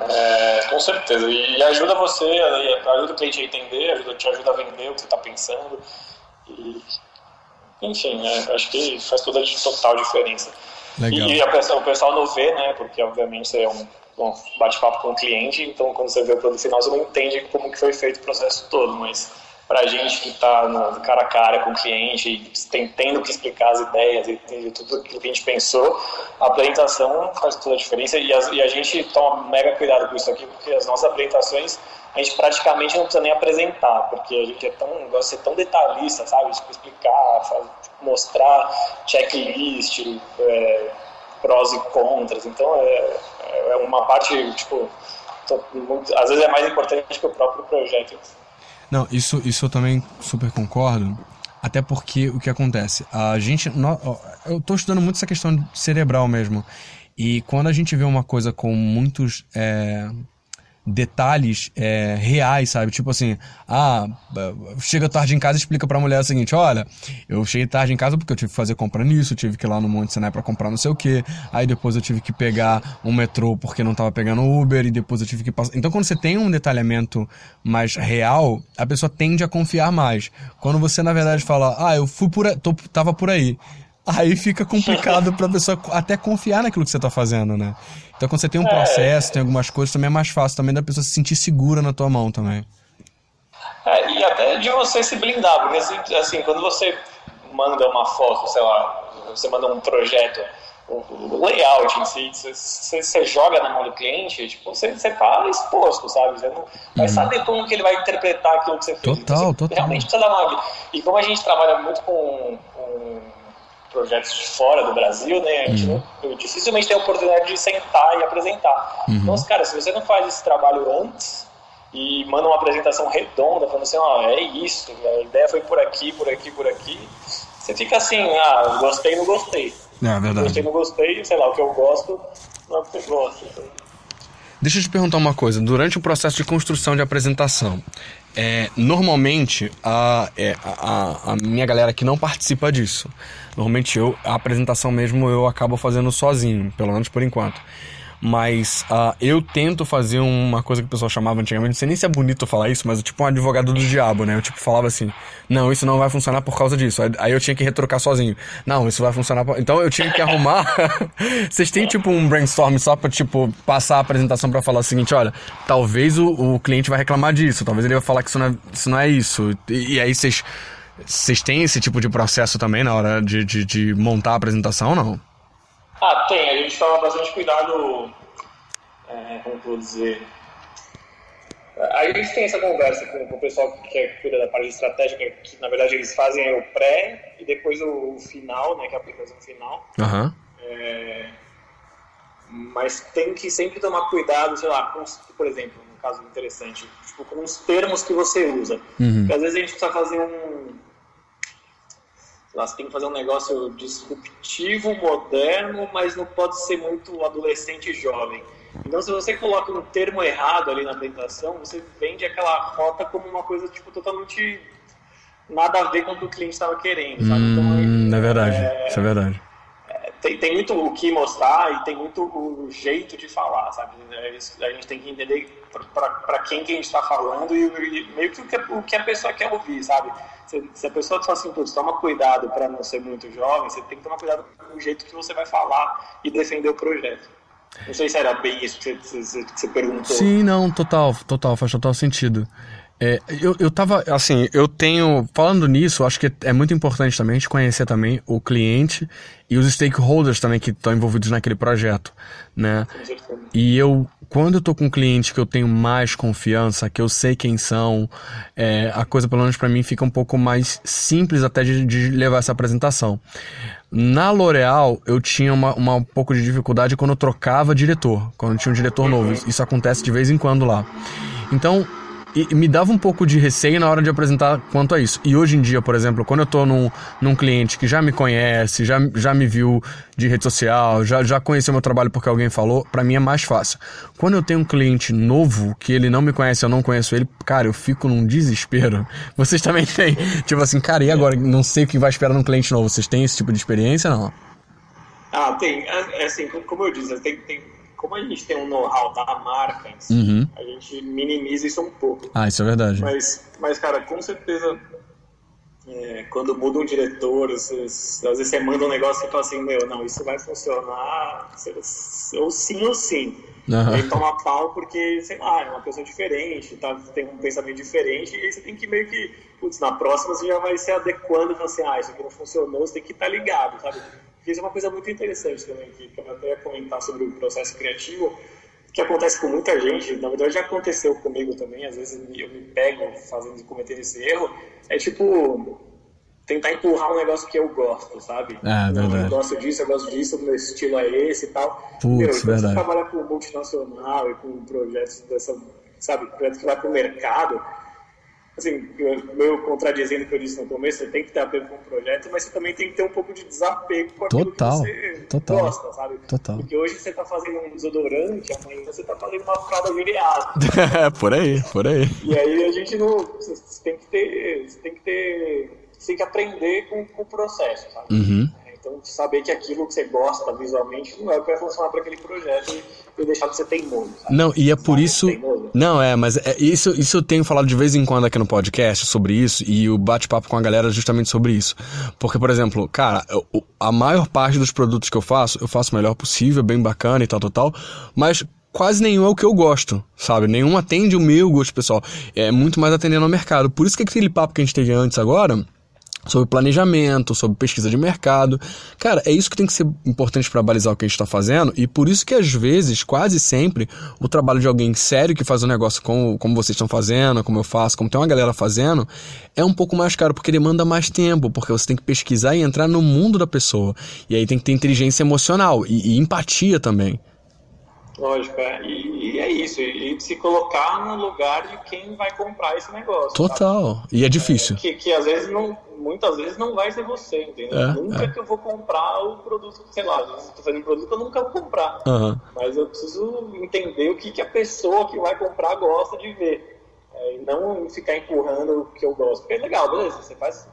S2: É, com certeza. E ajuda você, ajuda o cliente a entender, ajuda, te ajuda a vender o que você está pensando. E, enfim, é, acho que faz toda a total diferença. Legal. E, e pessoa, o pessoal não vê, né? Porque obviamente é um, um bate-papo com o cliente, então quando você vê o produto final, você não entende como que foi feito o processo todo, mas para gente que está cara a cara com o cliente, tem, tendo que explicar as ideias e, e tudo aquilo que a gente pensou, a apresentação faz toda a diferença e, e, a gente toma mega cuidado com isso aqui, porque as nossas apresentações a gente praticamente não precisa nem apresentar, porque a gente é tão, gosta de ser tão detalhista, sabe? Tipo, explicar, mostrar checklist, é, prós e contras. Então é, é uma parte, tipo, muito, às vezes é mais importante que o próprio projeto.
S1: Não, isso, isso eu também super concordo. Até porque o que acontece? A gente. Eu estou estudando muito essa questão cerebral mesmo. E quando a gente vê uma coisa com muitos. É, detalhes é, reais, sabe? Tipo assim, ah, chega tarde em casa e explica pra mulher o seguinte: olha, eu cheguei tarde em casa porque eu tive que fazer compra nisso, tive que ir lá no Monte Sinai pra comprar não sei o que, aí depois eu tive que pegar um metrô porque não tava pegando Uber, e depois eu tive que passar. Então, quando você tem um detalhamento mais real, a pessoa tende a confiar mais. Quando você, na verdade, fala, ah, eu fui por. Tô, tava por aí. Aí fica complicado pra pessoa até confiar naquilo que você tá fazendo, né? Então quando você tem um é. processo, é, tem algumas coisas, também é mais fácil também da pessoa se sentir segura na tua mão também.
S2: É, e até de você se blindar, porque assim, assim, quando você manda uma foto, sei lá, você manda um projeto, o layout em si, você, você joga na mão do cliente, tipo, você, você tá exposto, sabe? Você não vai uhum. saber como que ele vai interpretar aquilo que você fez.
S1: Total,
S2: você
S1: total.
S2: Realmente precisa dar uma... E como a gente trabalha muito com, com projetos de fora do Brasil, né? A gente uhum. não, dificilmente tem a oportunidade de sentar e apresentar. Uhum. Então, cara, se você não faz esse trabalho antes e manda uma apresentação redonda, falando assim, ó, oh, é isso, a ideia foi por aqui, por aqui, por aqui, você fica assim, ah, gostei, não gostei.
S1: É, verdade.
S2: Gostei, não gostei, sei lá, o que eu gosto, não é o que você gosta.
S1: Deixa eu te perguntar uma coisa. Durante o processo de construção de apresentação, é, normalmente a, é, a, a, minha galera que não participa disso, normalmente eu a apresentação mesmo eu acabo fazendo sozinho, pelo menos por enquanto. Mas uh, eu tento fazer uma coisa que o pessoal chamava antigamente, não sei nem se é bonito falar isso, mas tipo um advogado do diabo, né? Eu tipo falava assim: não, isso não vai funcionar por causa disso. Aí eu tinha que retrocar sozinho. Não, isso vai funcionar. Por... Então eu tinha que arrumar. Vocês têm tipo um brainstorm só pra tipo passar a apresentação para falar o seguinte: olha, talvez o, o, cliente vai reclamar disso, talvez ele vai falar que isso não é isso. Não é isso. E, e aí vocês. Vocês têm esse tipo de processo também na hora de, de, de montar a apresentação ou não?
S2: Ah, tem. A gente toma bastante cuidado, é, como vou dizer... A gente tem essa conversa com, com o pessoal que é, cuida da parte estratégica, que na verdade eles fazem o pré e depois o, o final, né, que é a aplicação final.
S1: Uhum.
S2: É, mas tem que sempre tomar cuidado, sei lá, com, por exemplo, um caso interessante, tipo, com os termos que você usa. Uhum. Porque às vezes a gente precisa fazer um, você tem que fazer um negócio disruptivo, moderno, mas não pode ser muito adolescente e jovem. Então, se você coloca um termo errado ali na apresentação, você vende aquela rota como uma coisa tipo totalmente nada a ver com o que o cliente estava querendo, sabe?
S1: Então, hum, é verdade, é, isso é verdade
S2: tem, tem muito o que mostrar e tem muito o jeito de falar, sabe? É a gente tem que entender para quem que a gente está falando e, e, meio que o, que o que a pessoa quer ouvir, sabe? Se, se a pessoa fala assim, putz, toma cuidado para não ser muito jovem, você tem que tomar cuidado com o jeito que você vai falar e defender o projeto. Não sei se era bem isso que você, que você perguntou.
S1: Sim, não, total, total, faz total sentido. É, eu, eu tava, assim, eu tenho, falando nisso, acho que é muito importante também a gente conhecer também o cliente e os stakeholders também que estão envolvidos naquele projeto, né? E eu, quando eu tô com um cliente que eu tenho mais confiança, que eu sei quem são, é, a coisa, pelo menos para mim, fica um pouco mais simples até de, de levar essa apresentação. Na L'Oréal, eu tinha uma, uma, um pouco de dificuldade quando eu trocava diretor, quando tinha um diretor novo. Isso acontece de vez em quando lá. Então, e me dava um pouco de receio na hora de apresentar quanto a isso. E hoje em dia, por exemplo, quando eu tô num, num cliente que já me conhece, já, já me viu de rede social, já, já conheceu meu trabalho porque alguém falou, para mim é mais fácil. Quando eu tenho um cliente novo, que ele não me conhece, eu não conheço ele, cara, eu fico num desespero. Vocês também têm? Tipo assim, cara, e agora? Não sei o que vai esperar num cliente novo. Vocês têm esse tipo de experiência, não?
S2: Ah, tem. É, é assim, como eu disse, tem, tem como a gente tem um know-how da marca si, uhum. a gente minimiza isso um pouco.
S1: Ah, isso é verdade.
S2: Mas, mas cara, com certeza é, quando muda um diretor, você, às vezes você manda um negócio e fala assim, meu, não, isso vai funcionar, ou sim ou sim. Uhum. Aí toma pau porque, sei lá, é uma pessoa diferente, tá, tem um pensamento diferente, e aí você tem que meio que, putz, na próxima você já vai se adequando e falar assim, ah, isso aqui não funcionou, você tem que estar tá ligado, sabe? Porque isso é uma coisa muito interessante também, que, que eu até ia comentar sobre o processo criativo, que acontece com muita gente, na verdade já aconteceu comigo também, às vezes eu me pego fazendo, cometendo esse erro, é tipo tentar empurrar um negócio que eu gosto, sabe?
S1: É, verdade.
S2: Eu gosto disso, eu gosto disso, meu estilo é esse e tal.
S1: Putz, Meu, então verdade.
S2: você trabalha com multinacional e com projetos dessa, sabe, projetos que vai pro mercado, assim, meio contradizendo o que eu disse no começo, você tem que ter apego com o projeto, mas você também tem que ter um pouco de desapego com aquilo
S1: total,
S2: que você
S1: total,
S2: gosta, sabe?
S1: Total.
S2: Porque hoje você tá fazendo um desodorante, amanhã você tá fazendo uma fralda vireada.
S1: É, por aí, por aí.
S2: E aí a gente não. Você tem que ter. Você tem que ter. Você tem que aprender com, com o processo, sabe?
S1: Uhum.
S2: Então, saber que aquilo que você gosta visualmente não é o que vai funcionar para aquele projeto e deixar de ser teimoso. Sabe?
S1: Não, e é por isso. Não, é, mas é, isso, isso eu tenho falado de vez em quando aqui no podcast sobre isso e o bate-papo com a galera é justamente sobre isso. Porque, por exemplo, cara, eu, a maior parte dos produtos que eu faço, eu faço o melhor possível, bem bacana e tal, tal, tal, mas quase nenhum é o que eu gosto, sabe? Nenhum atende o meu gosto pessoal. É muito mais atendendo ao mercado. Por isso que aquele papo que a gente teve antes agora sobre planejamento, sobre pesquisa de mercado. Cara, é isso que tem que ser importante para balizar o que a gente está fazendo e por isso que às vezes, quase sempre, o trabalho de alguém sério que faz um negócio como, como vocês estão fazendo, como eu faço, como tem uma galera fazendo, é um pouco mais caro porque demanda mais tempo, porque você tem que pesquisar e entrar no mundo da pessoa. E aí tem que ter inteligência emocional e, e empatia também.
S2: Lógico, é. E, e, é isso, e, se colocar no lugar de quem vai comprar esse negócio.
S1: Total,
S2: sabe?
S1: e é difícil.
S2: É, que, que às vezes não, muitas vezes não vai ser você, entendeu? É, nunca é. que eu vou comprar o produto, sei lá, eu tô fazendo um produto que eu nunca vou comprar.
S1: Uhum.
S2: Mas eu preciso entender o que, que a pessoa que vai comprar gosta de ver. É, e não ficar empurrando o que eu gosto. Porque é legal, beleza, você faz,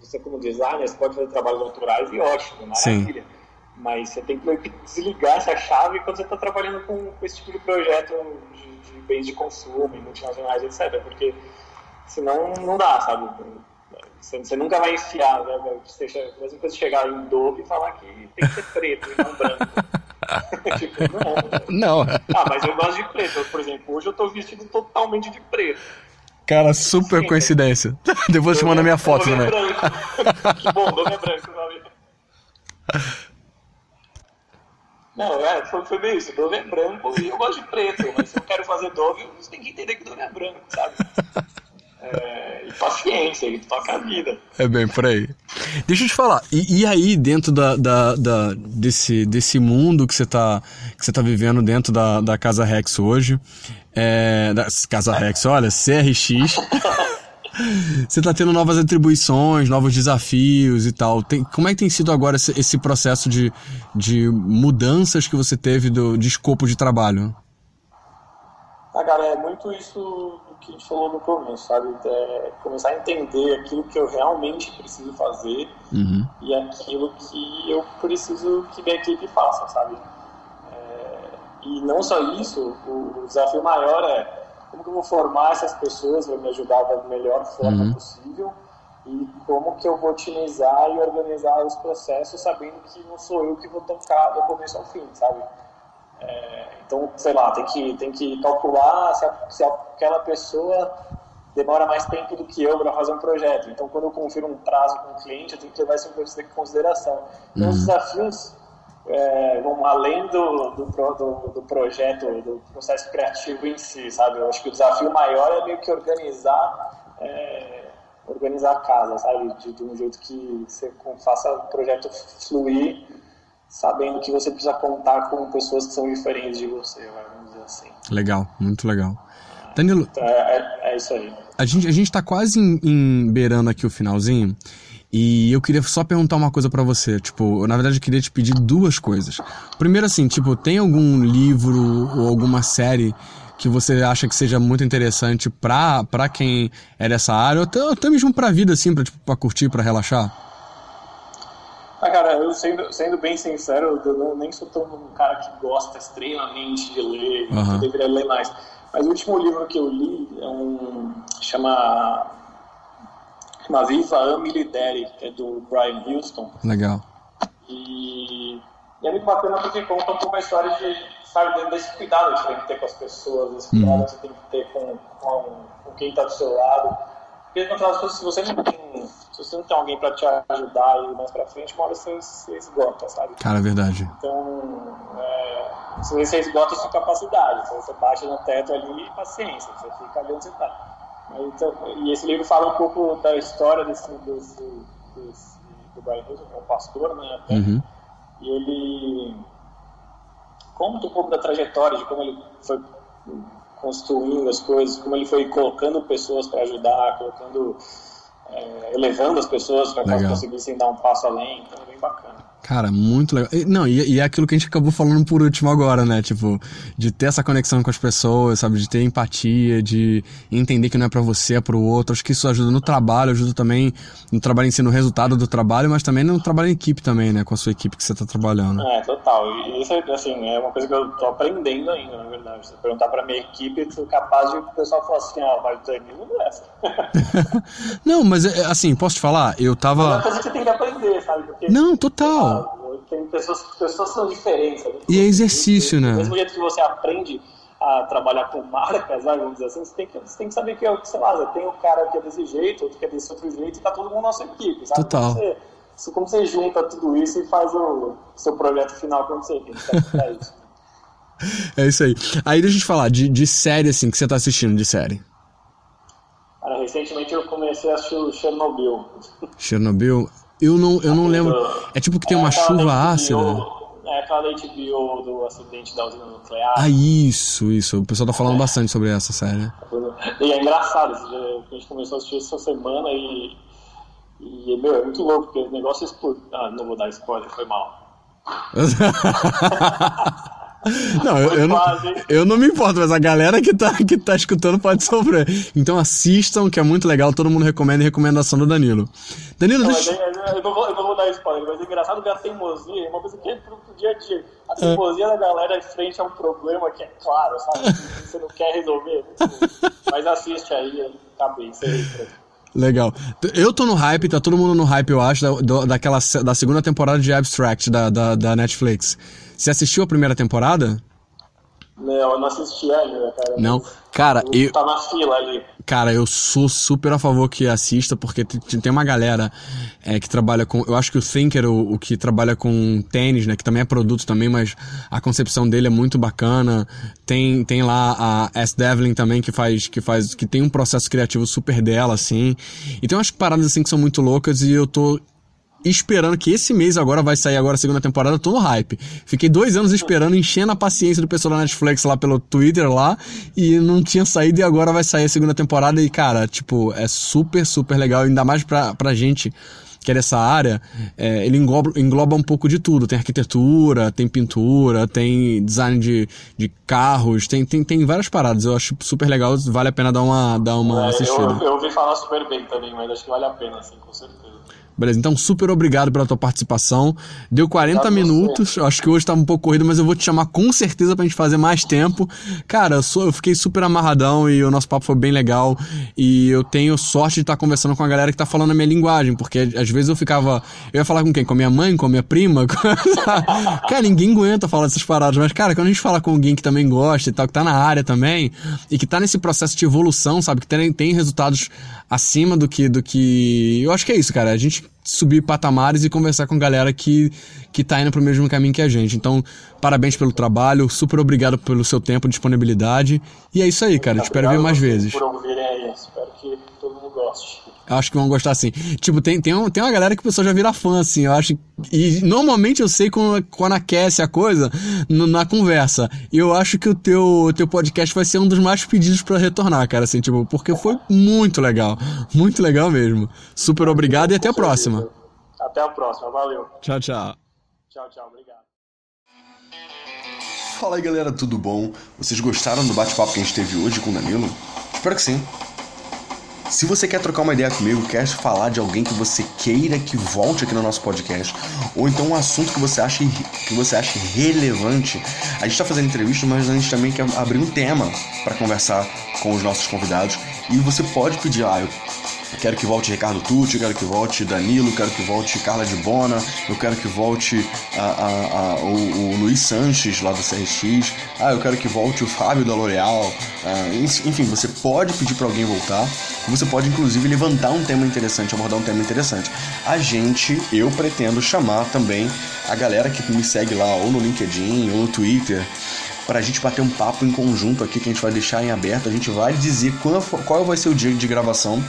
S2: você como designer, você pode fazer trabalhos autorais e ótimo, maravilha. Sim. Mas você tem que desligar essa chave quando você está trabalhando com, com, esse tipo de projeto de, de bens de consumo, multinacionais, etc. Porque senão não dá, sabe? Você, você nunca vai enfiar, né? Seja, mesmo que você chegar em Dove e falar que tem que ser preto e não branco. tipo,
S1: não. não.
S2: Ah, mas eu gosto de preto. Por exemplo, hoje eu estou vestido totalmente de preto.
S1: Cara, super Sim, coincidência. Depois eu te mando a minha foto também.
S2: É branco. que bom, nome é branco, sabe? Não, é, foi, foi bem isso. Dove é branco e eu gosto de preto, mas se eu quero fazer Dove, você tem que entender que Dove é branco, sabe? É, e paciência, e toca a vida.
S1: É bem por aí. Deixa eu te falar, e, e aí, dentro da, da, da, desse, desse mundo que você está tá vivendo dentro da, da Casa Rex hoje, é, da Casa Rex, olha, CRX. Você está tendo novas atribuições, novos desafios e tal. Tem, como é que tem sido agora esse, esse, processo de, de mudanças que você teve do, de escopo de trabalho?
S2: Ah, cara, é muito isso que a gente falou no começo, sabe? É começar a entender aquilo que eu realmente preciso fazer
S1: uhum.
S2: e aquilo que eu preciso que minha equipe faça, sabe? É, e não só isso, o, o desafio maior é como que eu vou formar essas pessoas para me ajudar da melhor forma uhum. possível e como que eu vou otimizar e organizar os processos sabendo que não sou eu que vou tocar do começo ao fim, sabe? É, então, sei lá, tem que, tem que calcular se, a, se aquela pessoa demora mais tempo do que eu para fazer um projeto. Então, quando eu confiro um prazo com o cliente, eu tenho que levar isso em consideração. Então, os uhum. desafios é, vão além do, do, do, do, projeto, do processo criativo em si, sabe? Eu acho que o desafio maior é meio que organizar, é, organizar a casa, sabe? De, de, um jeito que você faça o projeto fluir, sabendo que você precisa contar com pessoas que são diferentes de você, vamos dizer assim.
S1: Legal, muito legal. Danilo,
S2: então, é, é, é, isso aí.
S1: A gente a gente está quase em, em beirando aqui o finalzinho. E eu queria só perguntar uma coisa para você, tipo, na verdade eu queria te pedir duas coisas. Primeiro assim, tipo, tem algum livro ou alguma série que você acha que seja muito interessante pra, pra quem é dessa área, ou até, até mesmo pra vida, assim, pra, tipo, pra curtir, pra relaxar?
S2: Ah, cara, eu sendo, sendo bem sincero, eu não, nem sou tão um cara que gosta extremamente de ler, uhum. eu deveria ler mais. Mas o último livro que eu li é um. chama chama Viva Ame Lidere, que é do Brian Houston.
S1: Legal.
S2: E, e é muito bacana porque conta um pouco a história de, sabe, desse cuidado que você tem que ter com as pessoas, desse cuidado que você tem que ter com, com, com quem está do seu lado. Porque no final das contas, se você não tem, se você não tem alguém para te ajudar e ir mais para frente, uma hora você, você esgota, sabe?
S1: Cara, é verdade.
S2: Então, é, você esgota a sua capacidade, você bate no teto ali, paciência, você fica ali onde você está. Então, e esse livro fala um pouco da história desse, desse, desse do Brian Wilson, que é um pastor, né?
S1: Uhum.
S2: E ele conta um pouco da trajetória, de como ele foi construindo as coisas, como ele foi colocando pessoas para ajudar, colocando, é, elevando as pessoas para que elas conseguissem dar um passo além. Então é bem bacana.
S1: Cara, muito legal. Não, e, e, é aquilo que a gente acabou falando por último agora, né? Tipo, de ter essa conexão com as pessoas, sabe? De ter empatia, de entender que não é para você, é pro outro. Acho que isso ajuda no trabalho, ajuda também no trabalho em si, no resultado do trabalho, mas também no trabalho em equipe também, né? Com a sua equipe que você tá trabalhando.
S2: É, total. E isso, assim, é uma coisa que eu tô aprendendo ainda, na verdade. Se perguntar pra minha equipe, eu sou capaz de o pessoal falar assim, ah, vai ter Danilo nessa.
S1: não, mas é, assim, posso te falar? Eu tava... É
S2: uma coisa que você tem que aprender, sabe? Porque,
S1: não, total.
S2: Tem pessoas, pessoas são diferentes. Sabe?
S1: E é exercício, né?
S2: Do mesmo jeito que você aprende a trabalhar com marcas, né, vamos dizer assim, você tem que, você tem que saber que, sei lá, tem um cara que é desse jeito, outro que é desse outro jeito, e tá todo mundo na sua equipe, sabe?
S1: Total.
S2: Como você, como você junta tudo isso e faz o seu projeto final acontecer, que a gente isso.
S1: É isso aí. Aí deixa eu te falar, de, de série, assim, que você tá assistindo de série.
S2: Cara, recentemente eu comecei a assistir o Chernobyl.
S1: Chernobyl? Eu não, eu não lembro. É tipo que tem uma é chuva ácida.
S2: É aquela da HBO do acidente da usina nuclear.
S1: Ah, isso, isso. O pessoal tá falando é. bastante sobre essa série.
S2: E é engraçado, a gente começou a assistir essa semana e. E, meu, é muito louco, porque o negócio é expor... Ah, não vou dar spoiler, foi mal.
S1: Não, eu, eu, não, eu não me importo, mas a galera que tá, que tá escutando pode sofrer. Então assistam, que é muito legal, todo mundo recomenda e recomendação do Danilo. Danilo,
S2: não,
S1: deixa...
S2: eu, não vou, eu não vou dar spoiler, mas é engraçado que a teimosia é uma coisa que é pro, dia a dia. A é. teimosia é. da galera é frente a um problema que é claro, sabe? você não quer resolver. mas assiste aí, tá bem, você
S1: Legal. Eu tô no hype, tá todo mundo no hype, eu acho, da, daquela, da segunda temporada de Abstract da, da, da Netflix. Você assistiu a primeira temporada?
S2: Não, eu não assisti ainda, cara.
S1: Não, cara, eu.
S2: Tá na fila ali.
S1: Cara, eu sou super a favor que assista, porque tem uma galera é, que trabalha com. Eu acho que o Thinker, o, o, que trabalha com tênis, né? Que também é produto também, mas a concepção dele é muito bacana. Tem, tem lá a S. Devlin também, que faz, que faz. que tem um processo criativo super dela, assim. E tem umas paradas assim que são muito loucas e eu tô esperando que esse mês agora vai sair agora a segunda temporada, tô no hype. Fiquei dois anos esperando, enchendo a paciência do pessoal da Netflix lá pelo Twitter lá, e não tinha saído e agora vai sair a segunda temporada e, cara, tipo, é super, super legal, ainda mais pra, pra gente que é dessa área, é, ele engloba, engloba um pouco de tudo. Tem arquitetura, tem pintura, tem design de, de carros, tem, tem, tem várias paradas. Eu acho super legal, vale a pena dar uma, dar uma
S2: é,
S1: assistida.
S2: Eu, eu ouvi falar super bem também, mas acho que vale a pena, assim, com certeza.
S1: Beleza, então super obrigado pela tua participação. Deu 40 tá minutos, acho que hoje tá um pouco corrido, mas eu vou te chamar com certeza pra gente fazer mais tempo. Cara, eu, sou, eu fiquei super amarradão e o nosso papo foi bem legal. E eu tenho sorte de estar tá conversando com a galera que tá falando a minha linguagem, porque às vezes eu ficava. Eu ia falar com quem? Com a minha mãe, com a minha prima? cara, ninguém aguenta falar dessas paradas, mas, cara, quando a gente fala com alguém que também gosta e tal, que tá na área também, e que tá nesse processo de evolução, sabe, que tem, tem resultados acima do que, do que. Eu acho que é isso, cara. A gente subir patamares e conversar com galera que, que tá indo pro mesmo caminho que a gente. Então, parabéns pelo trabalho, super obrigado pelo seu tempo, disponibilidade. E é isso aí, cara. Muito Espero ver mais vezes.
S2: Por ouvirem aí. Espero que todo mundo goste.
S1: Acho que vão gostar assim. Tipo, tem, tem, um, tem uma galera que o pessoal já vira fã, assim. Eu acho. E normalmente eu sei quando, quando aquece a coisa no, na conversa. E eu acho que o teu, teu podcast vai ser um dos mais pedidos para retornar, cara, assim, tipo, porque foi muito legal. Muito legal mesmo. Super obrigado e até a próxima.
S2: Até a próxima, valeu.
S1: Tchau, tchau.
S2: Tchau, tchau, obrigado.
S3: Fala aí galera, tudo bom? Vocês gostaram do bate-papo que a gente teve hoje com o Danilo? Espero que sim. Se você quer trocar uma ideia comigo, quer falar de alguém que você queira que volte aqui no nosso podcast, ou então um assunto que você acha, que você acha relevante, a gente está fazendo entrevista, mas a gente também quer abrir um tema para conversar com os nossos convidados. E você pode pedir, ah, eu
S1: Quero que volte Ricardo Tucci, quero que volte Danilo, quero que volte Carla de Bona, eu quero que volte a, a, a, o, o, Luiz Sanches lá do CRX, ah, eu quero que volte o Fábio da L'Oréal. Ah, enfim, você pode pedir para alguém voltar, você pode inclusive levantar um tema interessante, abordar um tema interessante. A gente, eu pretendo chamar também a galera que me segue lá, ou no LinkedIn, ou no Twitter, para a gente bater um papo em conjunto aqui que a gente vai deixar em aberto. A gente vai dizer qual, qual vai ser o dia de gravação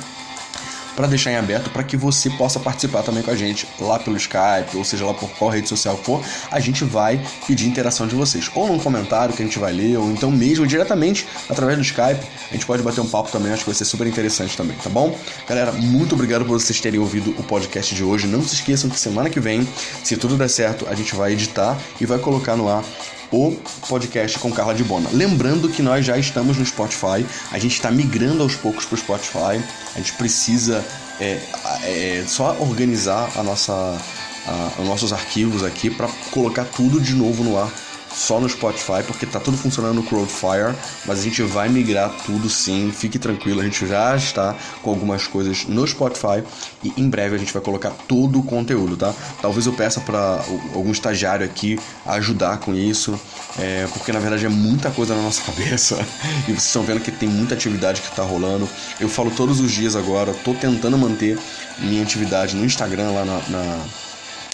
S1: para deixar em aberto para que você possa participar também com a gente lá pelo Skype, ou seja lá por qual rede social for, a gente vai pedir interação de vocês, ou num comentário que a gente vai ler, ou então mesmo diretamente através do Skype, a gente pode bater um papo também, acho que vai ser super interessante também, tá bom? Galera, muito obrigado por vocês terem ouvido o podcast de hoje. Não se esqueçam que semana que vem, se tudo der certo, a gente vai editar e vai colocar no ar o podcast com Carla de Bona. Lembrando que nós já estamos no Spotify, a gente está migrando aos poucos para o Spotify, a gente precisa é, é, só organizar a nossa, a, os nossos arquivos aqui para colocar tudo de novo no ar só no Spotify, porque tá tudo funcionando no Crowdfire, mas a gente vai migrar tudo sim, fique tranquilo, a gente já está com algumas coisas no Spotify e em breve a gente vai colocar todo o conteúdo, tá? Talvez eu peça para algum estagiário aqui ajudar com isso, é, porque na verdade é muita coisa na nossa cabeça e vocês estão vendo que tem muita atividade que tá rolando. Eu falo todos os dias agora, tô tentando manter minha atividade no Instagram lá na, na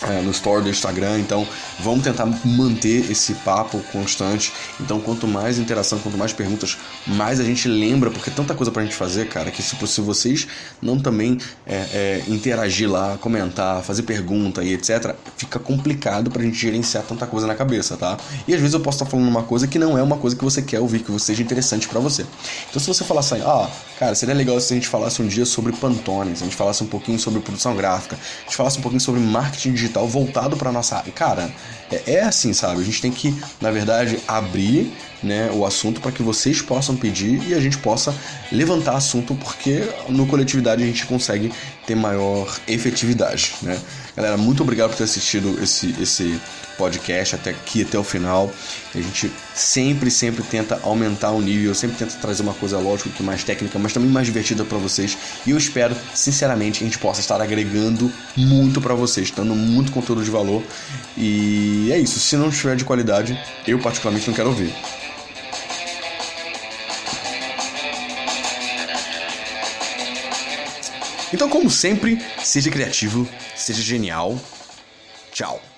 S1: é, no store do Instagram. Então, vamos tentar manter esse papo constante. Então, quanto mais interação, quanto mais perguntas, mais a gente lembra, porque é tanta coisa pra gente fazer, cara, que se, se vocês não também é, é, interagir lá, comentar, fazer pergunta e etc., fica complicado pra gente gerenciar tanta coisa na cabeça, tá? E às vezes eu posso estar falando uma coisa que não é uma coisa que você quer ouvir, que seja interessante para você. Então, se você falar assim, ah, cara, seria legal se a gente falasse um dia sobre Pantone, se a gente falasse um pouquinho sobre produção gráfica, a gente falasse um pouquinho sobre marketing digital voltado para nossa área. Cara, é, é, assim, sabe? A gente tem que, na verdade, abrir né, o assunto para que vocês possam pedir e a gente possa levantar assunto, porque no coletividade a gente consegue ter maior efetividade, né? Galera, muito obrigado por ter assistido esse, esse podcast até aqui, até o final. A gente sempre, sempre tenta aumentar o nível, sempre tenta trazer uma coisa, lógico, que mais técnica, mas também mais divertida para vocês. E eu espero, sinceramente, que a gente possa estar agregando muito para vocês, dando muito conteúdo de valor. E é isso. Se não estiver de qualidade, eu particularmente não quero ouvir. Então, como sempre, seja criativo, seja genial. Tchau.